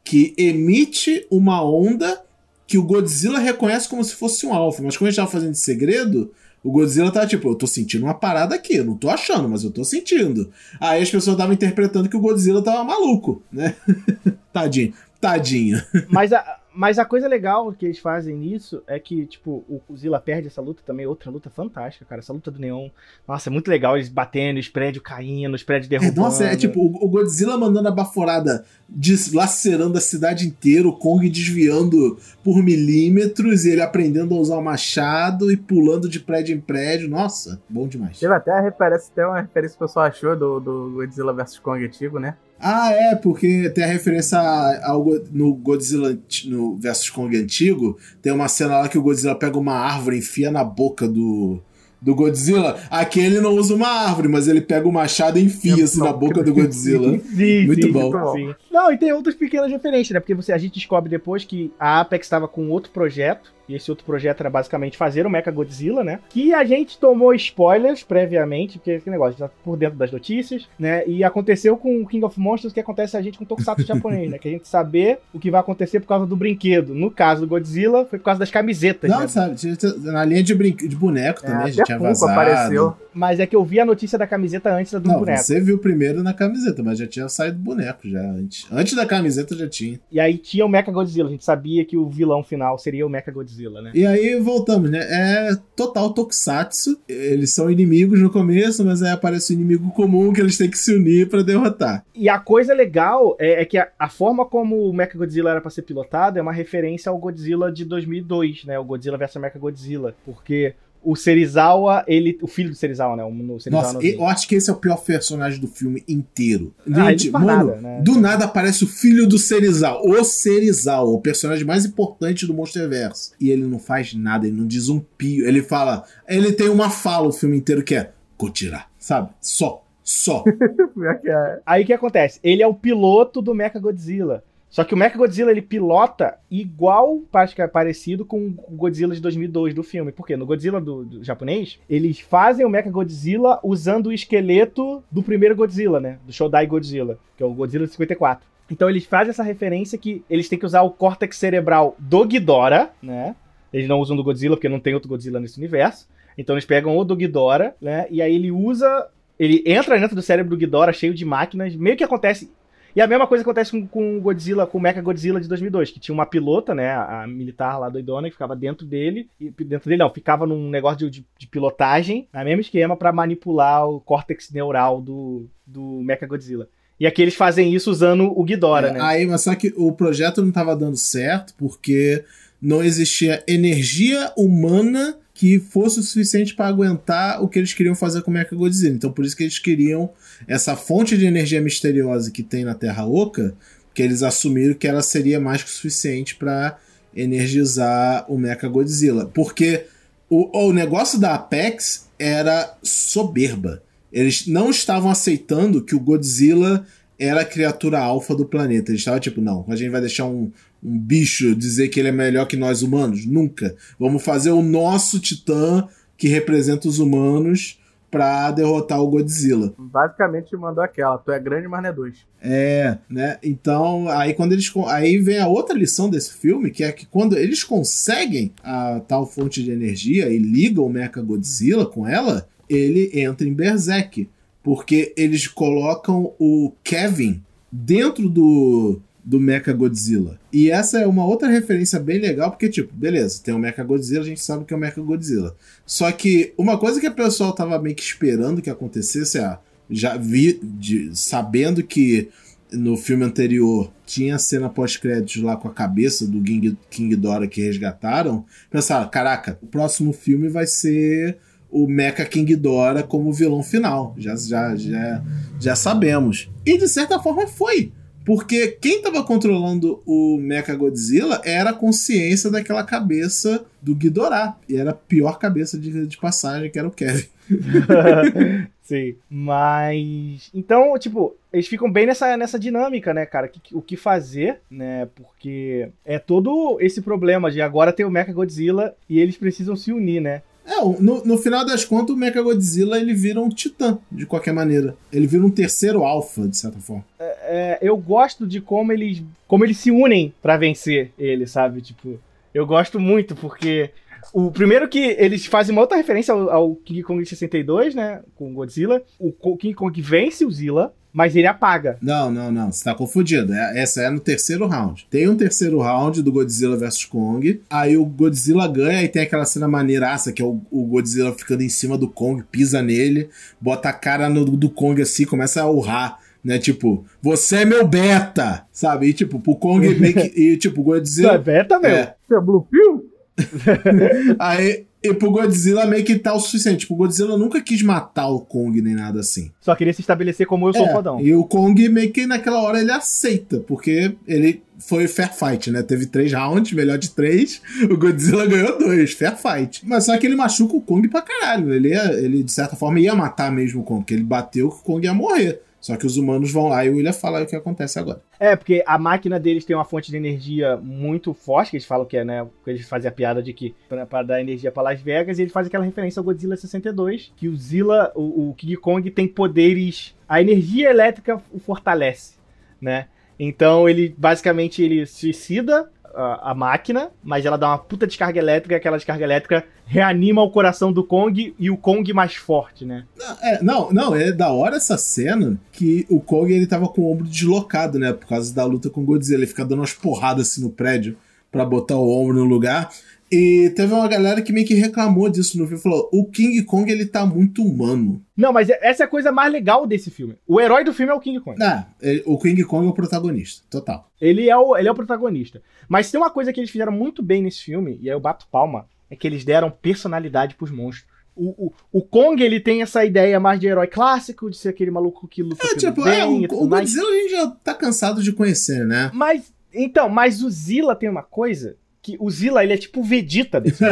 que emite uma onda que o Godzilla reconhece como se fosse um alfa. Mas como a gente tava fazendo de segredo, o Godzilla tá tipo, eu tô sentindo uma parada aqui, eu não tô achando, mas eu tô sentindo. Aí as pessoas estavam interpretando que o Godzilla tava maluco, né? [laughs] Tadinho, tadinho. Mas a, mas a coisa legal que eles fazem nisso é que, tipo, o Zilla perde essa luta também, outra luta fantástica, cara. Essa luta do Neon, nossa, é muito legal, eles batendo, os prédios caindo, os prédios [laughs] É, derrubando. nossa, é tipo, o o Godzilla mandando a baforada deslacerando a cidade inteira, o Kong desviando por milímetros e ele aprendendo a usar o machado e pulando de prédio em prédio. Nossa, bom demais. Teve até a referência, até uma referência que o pessoal achou do, do Godzilla vs Kong antigo, né? Ah, é, porque tem a referência ao, no Godzilla no versus Kong antigo, tem uma cena lá que o Godzilla pega uma árvore e enfia na boca do, do Godzilla. Aqui ele não usa uma árvore, mas ele pega o machado e enfia assim, na boca do Godzilla. [laughs] Sim, Muito sim, bom. sim. Não, e tem outras pequenas referências, né? Porque você, a gente descobre depois que a Apex estava com outro projeto, E esse outro projeto era basicamente fazer o Mecha Godzilla, né? Que a gente tomou spoilers previamente, porque esse negócio já tá por dentro das notícias, né? E aconteceu com o King of Monsters o que acontece a gente com o Tokusatsu [laughs] japonês, né? Que a gente saber o que vai acontecer por causa do brinquedo. No caso do Godzilla, foi por causa das camisetas. Não, né? sabe, na linha de, brinque... de boneco É, também, já até tinha vazado. apareceu. Mas é que eu vi a notícia da camiseta antes da do Não, boneco. você viu primeiro na camiseta, mas já tinha saído boneco já antes. Antes da camiseta já tinha. E aí tinha o Mecha Godzilla. A gente sabia que o vilão final seria o Mecha Godzilla, né? E aí voltamos, né? É total tokusatsu. Eles são inimigos no começo, mas aí aparece o inimigo comum que eles têm que se unir pra derrotar. E a coisa legal é, é que a, a forma como o Mecha Godzilla era pra ser pilotado é uma referência ao Godzilla de 2002, né? O Godzilla vs Mecha Godzilla. Porque o Serizawa, ele, o filho do Serizawa, né? O, no Serizawa Nossa, novinho. eu acho que esse é o pior personagem do filme inteiro. Ah, Gente, não faz mano, nada, né? do nada aparece o filho do Serizal, o Serizal, o personagem mais importante do Monsterverse. E ele não faz nada, ele não diz um pio. Ele fala, ele tem uma fala o filme inteiro que é Kotira, sabe? Só, só. [laughs] Que é. Aí o que acontece? Ele é o piloto do Mecha Godzilla. Só que o Mecha Godzilla ele pilota igual, é parecido com o Godzilla de 2002 do filme. Por quê? No Godzilla do, do japonês, eles fazem o Mecha Godzilla usando o esqueleto do primeiro Godzilla, né? Do Shodai Godzilla, que é o Godzilla de 54. Então eles fazem essa referência que eles têm que usar o córtex cerebral do Ghidorah, né? Eles não usam do Godzilla porque não tem outro Godzilla nesse universo. Então eles pegam o do Ghidorah, né? E aí ele usa. Ele entra dentro do cérebro do Ghidorah cheio de máquinas. Meio que acontece. E a mesma coisa acontece com, com o Godzilla, com o Mecha Godzilla de 2002, que tinha uma pilota, né? A, a militar lá doidona, que ficava dentro dele. E dentro dele não, ficava num negócio de, de, de pilotagem, no mesmo esquema, pra manipular o córtex neural do, do Mecha Godzilla. E aqui eles fazem isso usando o Ghidorah, É, né? Aí, mas só que o projeto não tava dando certo porque não existia energia humana que fosse o suficiente para aguentar o que eles queriam fazer com o Mecha Godzilla. Então, por isso que eles queriam essa fonte de energia misteriosa que tem na Terra Oca, que eles assumiram que ela seria mais que o suficiente para energizar o Mecha Godzilla. Porque o, o negócio da Apex era soberba. Eles não estavam aceitando que o Godzilla era a criatura alfa do planeta. Eles estavam tipo, não, a gente vai deixar um, um bicho dizer que ele é melhor que nós humanos? Nunca. Vamos fazer o nosso titã que representa os humanos pra derrotar o Godzilla. Basicamente mandou aquela, tu é grande, mas não é dois. É, né? Então, aí quando eles aí vem a outra lição desse filme, que é que quando eles conseguem a tal fonte de energia e ligam o Mecha Godzilla com ela, ele entra em Berserk, porque eles colocam o Kevin dentro do do Mecha Godzilla. E essa é uma outra referência bem legal, porque, tipo, beleza, tem o Mecha Godzilla, a gente sabe que é o Mecha Godzilla. Só que uma coisa que o pessoal tava meio que esperando que acontecesse, é, já vi, de- sabendo que no filme anterior tinha a cena pós-créditos lá com a cabeça do King, King Dora que resgataram, pensaram, caraca, o próximo filme vai ser o Mecha King Dora como vilão final. Já, já, já, já sabemos. E de certa forma foi. Porque quem tava controlando o Mecha Godzilla era a consciência daquela cabeça do Ghidorah. E era a pior cabeça de, de passagem, que era o Kevin. [laughs] Sim. Mas. Então, tipo, eles ficam bem nessa, nessa dinâmica, né, cara? O que fazer, né? Porque é todo esse problema de agora ter o Mecha Godzilla e eles precisam se unir, né? É, no, no final das contas, o Mecha Godzilla ele vira um titã, de qualquer maneira. Ele vira um terceiro alfa, de certa forma. É, eu gosto de como eles. como eles se unem pra vencer ele, sabe? Tipo, eu gosto muito, porque. O primeiro que eles fazem uma outra referência ao, ao King Kong de 62, né? Com Godzilla. O King Kong vence o Zilla, mas ele apaga. Não, não, não. Você tá confundindo. É- Essa é no terceiro round. Tem um terceiro round do Godzilla vs Kong. Aí o Godzilla ganha e tem aquela cena maneiraça que é o, o Godzilla ficando em cima do Kong, pisa nele, bota a cara no, do Kong assim, começa a urrar. Né, tipo, você é meu beta, sabe? E tipo, pro Kong meio que. E tipo, o Isso [laughs] é Godzilla. beta, meu. É, Você é Blue Pill? [laughs] aí, e pro Godzilla meio que tá o suficiente. Tipo, o Godzilla nunca quis matar o Kong nem nada assim. Só queria se estabelecer como eu sou É, fodão. E o Kong meio que naquela hora ele aceita, porque ele foi fair fight, né? Teve três rounds, melhor de três. O Godzilla ganhou dois, fair fight. Mas só que ele machuca o Kong pra caralho. Ele, ia, ele de certa forma ia matar mesmo o Kong, porque ele bateu que o Kong ia morrer. Só que os humanos vão lá e o William fala o que acontece agora. É, porque a máquina deles tem uma fonte de energia muito forte, que eles falam que é, né? Eles fazem a piada de que para dar energia para Las Vegas, e eles fazem aquela referência ao Godzilla 62, que o Zilla, o, o King Kong tem poderes. A energia elétrica o fortalece, né? Então ele basicamente ele suicida a, máquina, mas ela dá uma puta descarga elétrica, aquela descarga elétrica reanima o coração do Kong e o Kong mais forte, né? Não, é, não, não, é da hora essa cena que o Kong ele tava com o ombro deslocado, né? Por causa da luta com o Godzilla. Ele fica dando umas porradas assim no prédio para botar o ombro no lugar. E teve uma galera que meio que reclamou disso no filme. Falou: o King Kong ele tá muito humano. Não, mas essa é a coisa mais legal desse filme. O herói do filme é o King Kong. Ah, o King Kong é o protagonista, total. Ele é o, ele é o protagonista. Mas tem uma coisa que eles fizeram muito bem nesse filme, e aí eu bato palma, é que eles deram personalidade pros monstros. O, o, o, Kong, ele tem essa ideia mais de herói clássico, de ser aquele maluco que luta é, tipo, bem. É, o, o Godzilla a gente já tá cansado de conhecer, né? Mas, então, mas o Zilla tem uma coisa que o Zilla, ele é tipo o Vegeta desse [laughs]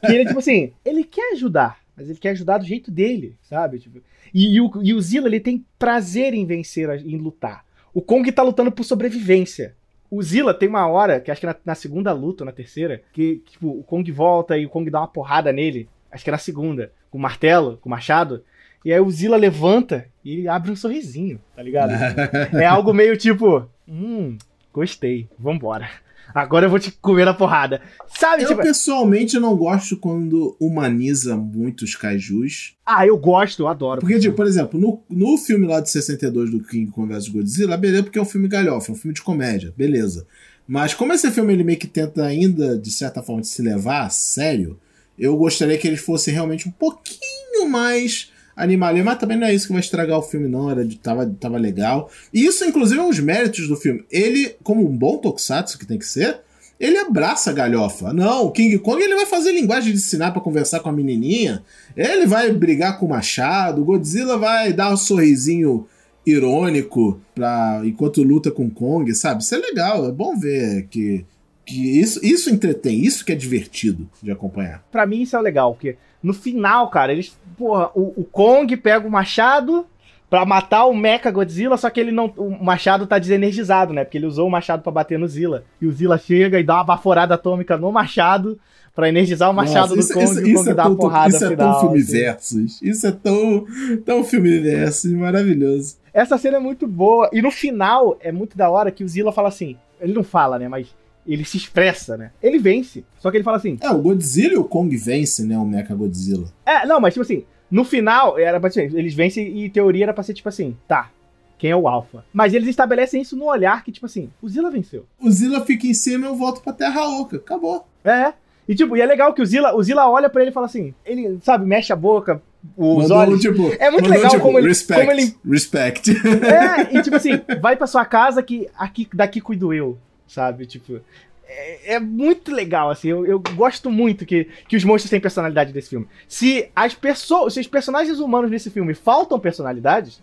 Que ele é tipo assim, ele quer ajudar, mas ele quer ajudar do jeito dele, sabe? Tipo, e, e, o, e o Zilla, ele tem prazer em vencer, em lutar. O Kong tá lutando por sobrevivência. O Zilla tem uma hora, que acho que na, na segunda luta, ou na terceira, que tipo, o Kong volta e o Kong dá uma porrada nele. Acho que é na segunda, com o martelo, com o machado. E aí o Zilla levanta e abre um sorrisinho, tá ligado? [laughs] é algo meio tipo, hum, Gostei, vambora. Agora eu vou te comer na porrada. Sabe, eu tipo... pessoalmente não gosto quando humaniza muito os kaijus. Ah, eu gosto, eu adoro. Porque, tipo, por exemplo, no, no filme lá de 62 do King Kong vs Godzilla, beleza, porque é um filme galhofa, é um filme de comédia, beleza. Mas como esse filme ele meio que tenta ainda, de certa forma, de se levar a sério, eu gostaria que ele fosse realmente um pouquinho mais animalia, mas também não é isso que vai estragar o filme, não. Era, tava, tava legal. E isso, inclusive, é um dos méritos do filme. Ele, como um bom tokusatsu que tem que ser, ele abraça a galhofa. Não, o King Kong ele vai fazer linguagem de sinal para conversar com a menininha. Ele vai brigar com o Machado. O Godzilla vai dar um sorrisinho irônico pra, enquanto luta com Kong, sabe? Isso é legal, é bom ver que, que isso, isso entretém, isso que é divertido de acompanhar. Para mim isso é legal, porque no final, cara, eles. Porra, o, o Kong pega o machado para matar o Mecha Godzilla, só que ele não. O machado tá desenergizado, né? Porque ele usou o machado para bater no Zilla. E o Zilla chega e dá uma baforada atômica no machado para energizar o machado Nossa, do Kong isso, e o Kong é dá tão, porrada Isso é tão filme assim. versus. Isso é tão, tão filme versus, maravilhoso. Essa cena é muito boa. E no final é muito da hora que o Zilla fala assim. Ele não fala, né? Mas ele se expressa, né? Ele vence. Só que ele fala assim. É, o Godzilla e o Kong vence, né? O Mecha Godzilla. É, não, mas tipo assim, no final, era pra ser, eles vencem e teoria era pra ser tipo assim, tá. Quem é o Alpha? Mas eles estabelecem isso no olhar que, tipo assim, o Zilla venceu. O Zilla fica em cima e eu volto pra Terra Oca. Acabou. É. E tipo, e é legal que o Zilla, o Zilla olha pra ele e fala assim, ele, sabe, mexe a boca, os mandou, olhos. Tipo, é muito mandou, legal tipo, como, ele, respect, como ele. Respect. É, e tipo assim, vai pra sua casa que aqui, daqui cuido eu, sabe? Tipo, é, é, muito legal, assim. Eu, eu, gosto muito que, que os monstros têm personalidade desse filme. Se as pessoas, se os personagens humanos nesse filme faltam personalidades,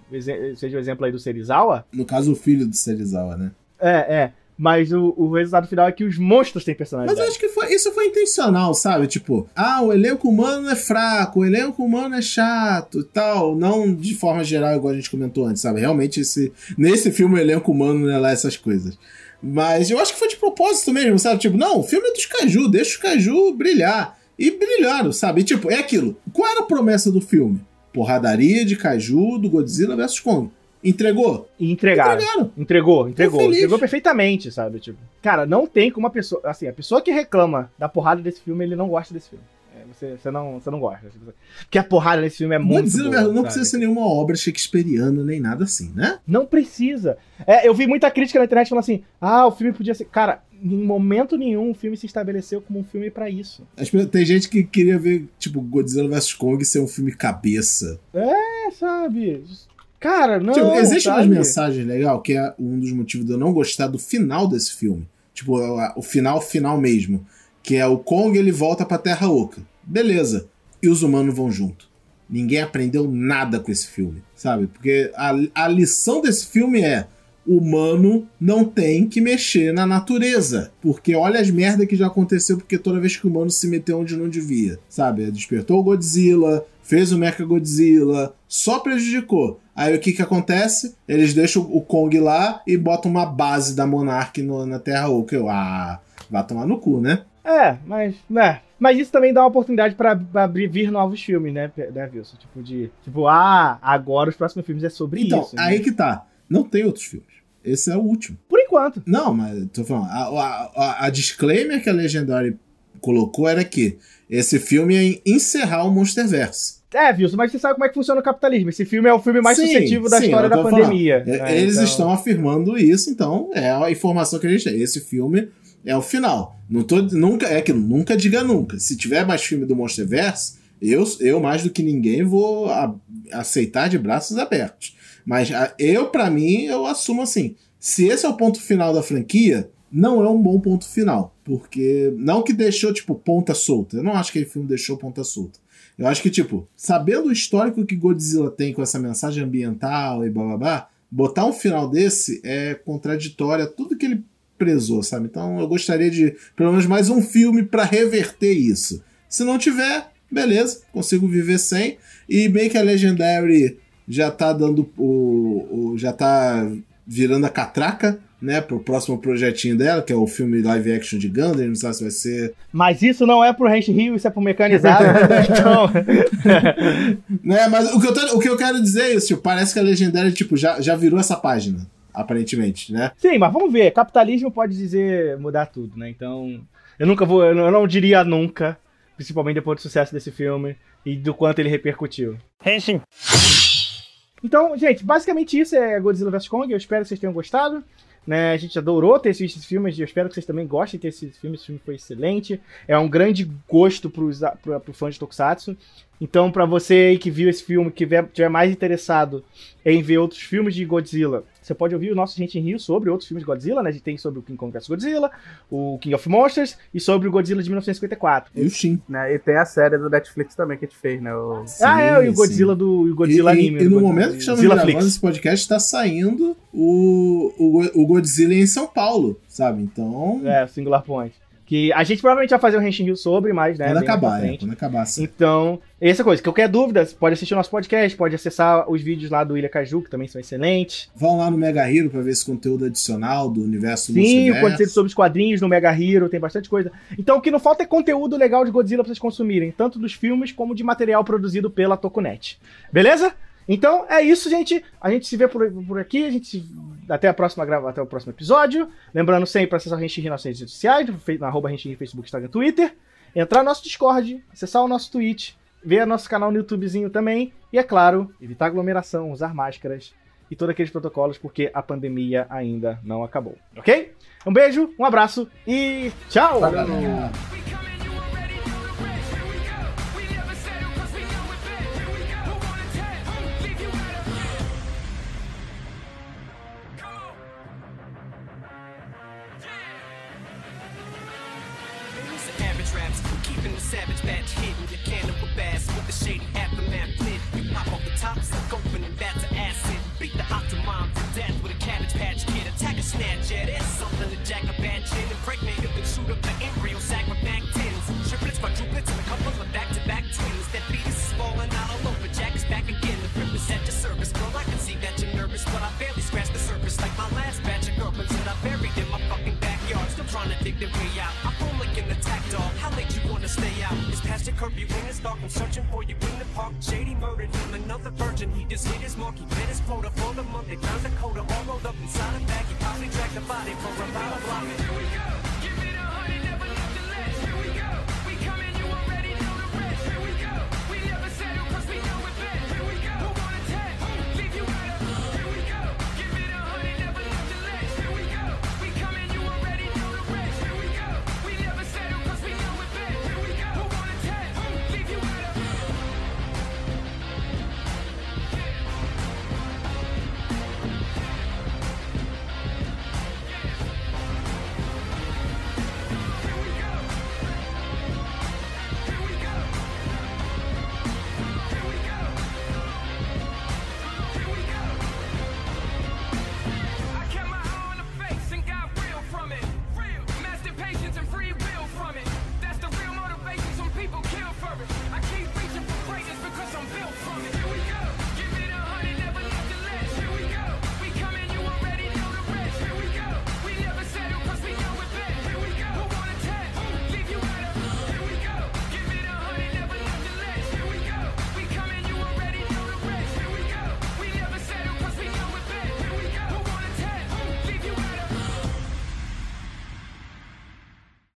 seja o exemplo aí do Serizawa. No caso, o filho do Serizawa, né? É, é. Mas o, o resultado final é que os monstros têm personalidade. Mas eu acho que foi, isso foi intencional, sabe? Tipo, ah, o elenco humano é fraco, o elenco humano é chato e tal. Não de forma geral, igual a gente comentou antes, sabe? Realmente, esse, nesse filme, o elenco humano não é lá essas coisas. Mas eu acho que foi de propósito mesmo, sabe? Tipo, não, o filme é dos Caju, deixa os Caju brilhar. E brilharam, sabe? E, tipo, é aquilo. Qual era a promessa do filme? Porradaria de Caju do Godzilla vs Kong. Entregou? E entregaram. Entregaram. Entregou, entregou. Entregou perfeitamente, sabe? Tipo, cara, não tem como uma pessoa. Assim, a pessoa que reclama da porrada desse filme, ele não gosta desse filme. Você, você, não, você não gosta. Porque a porrada nesse filme é muito. Godzilla boa, não sabe? precisa ser nenhuma obra shakespeariana nem nada assim, né? Não precisa. É, eu vi muita crítica na internet falando assim: ah, o filme podia ser. Cara, em momento nenhum o filme se estabeleceu como um filme para isso. Tem gente que queria ver, tipo, Godzilla vs Kong ser um filme cabeça. É, sabe? Cara, não. Tipo, existe umas mensagens legais, que é um dos motivos de eu não gostar do final desse filme. Tipo, o final, final mesmo. Que é o Kong ele volta pra Terra Oca. Beleza. E os humanos vão junto. Ninguém aprendeu nada com esse filme, sabe? Porque a, a lição desse filme é: o humano não tem que mexer na natureza. Porque olha as merdas que já aconteceu, porque toda vez que o humano se meteu onde não devia, sabe? Despertou o Godzilla, fez o Mecha Godzilla, só prejudicou. Aí o que que acontece? Eles deixam o Kong lá e botam uma base da Monarch no, na Terra Oca. Ah, vai tomar no cu, né? É, mas, né, mas isso também dá uma oportunidade pra vir novos filmes, né, né, Wilson? Tipo, de. Tipo, ah, agora os próximos filmes é sobre então, isso. Então, aí né? que tá. Não tem outros filmes. Esse é o último. Por enquanto. Não, mas tô falando. A, a, a, disclaimer que a Legendary colocou era que esse filme ia encerrar o Monsterverse. É, Wilson, mas você sabe como é que funciona o capitalismo. Esse filme é o filme mais sim, suscetível da sim, história da pandemia. É, eles então... estão afirmando isso, então é a informação que a gente tem. Esse filme é o final. Não tô, nunca, é que nunca diga nunca. Se tiver mais filme do Monsterverse, eu, eu mais do que ninguém vou a, aceitar de braços abertos. Mas a, eu, para mim, eu assumo assim: se esse é o ponto final da franquia, não é um bom ponto final. Porque não que deixou, tipo, ponta solta. Eu não acho que aquele filme deixou ponta solta. Eu acho que, tipo, sabendo o histórico que Godzilla tem com essa mensagem ambiental e blá blá blá, botar um final desse é contraditório a tudo que ele prezou, sabe? Então eu gostaria de pelo menos mais um filme para reverter isso. Se não tiver, beleza, consigo viver sem. E bem que a Legendary já tá dando o, o já tá virando a catraca, né, pro próximo projetinho dela, que é o filme live action de Gundam, não sabe se vai ser... Mas isso não é pro Ranch Rio, isso é pro mecanizado, [laughs] então... né, mas o que, eu tô, o que eu quero dizer é isso, tipo, parece que a Legendary, tipo, já, já virou essa página, aparentemente, né? Sim, mas vamos ver, capitalismo pode dizer mudar tudo, né, então... Eu nunca vou, eu não diria nunca, principalmente depois do sucesso desse filme e do quanto ele repercutiu. Henshin. Então, gente, basicamente isso é Godzilla vs Kong. Eu espero que vocês tenham gostado. Né, a gente adorou ter esses filmes e eu espero que vocês também gostem de ter esses filmes. Esse filme foi excelente. É um grande gosto para o fã de Tokusatsu. Então, para você aí que viu esse filme, que tiver mais interessado em ver outros filmes de Godzilla, você pode ouvir o nosso Gente em Rio sobre outros filmes de Godzilla, né? A gente tem sobre o King Kong vs Godzilla, o King of Monsters e sobre o Godzilla de 1954. E sim. Né? E tem a série do Netflix também que a gente fez, né? O... Sim, ah, é, e o Godzilla sim. do o Godzilla e, anime. E, e no momento que estamos gravando esse podcast, está saindo o, o, o Godzilla em São Paulo, sabe? Então. É, Singular Point. Que a gente provavelmente vai fazer um Henshin Rio sobre, mas, né? Quando acabar, é, quando acabar, sim. Então, essa coisa. Qualquer dúvida, pode assistir o nosso podcast, pode acessar os vídeos lá do Ilha Caju, que também são excelentes. Vão lá no Mega Hero pra ver esse conteúdo adicional do universo Sim, o conteúdo sobre os quadrinhos no Mega Hero, tem bastante coisa. Então, o que não falta é conteúdo legal de Godzilla pra vocês consumirem, tanto dos filmes como de material produzido pela Tokunet. Beleza? Então é isso, gente. A gente se vê por, por aqui. A gente se... até a próxima grava, até o próximo episódio. Lembrando sempre acessar a gente nas redes sociais, na arroba Facebook, Instagram, Twitter. Entrar no nosso Discord, acessar o nosso Twitch, ver nosso canal no YouTubezinho também. E é claro, evitar aglomeração, usar máscaras e todos aqueles protocolos, porque a pandemia ainda não acabou. Ok? Um beijo, um abraço e tchau! Valeu.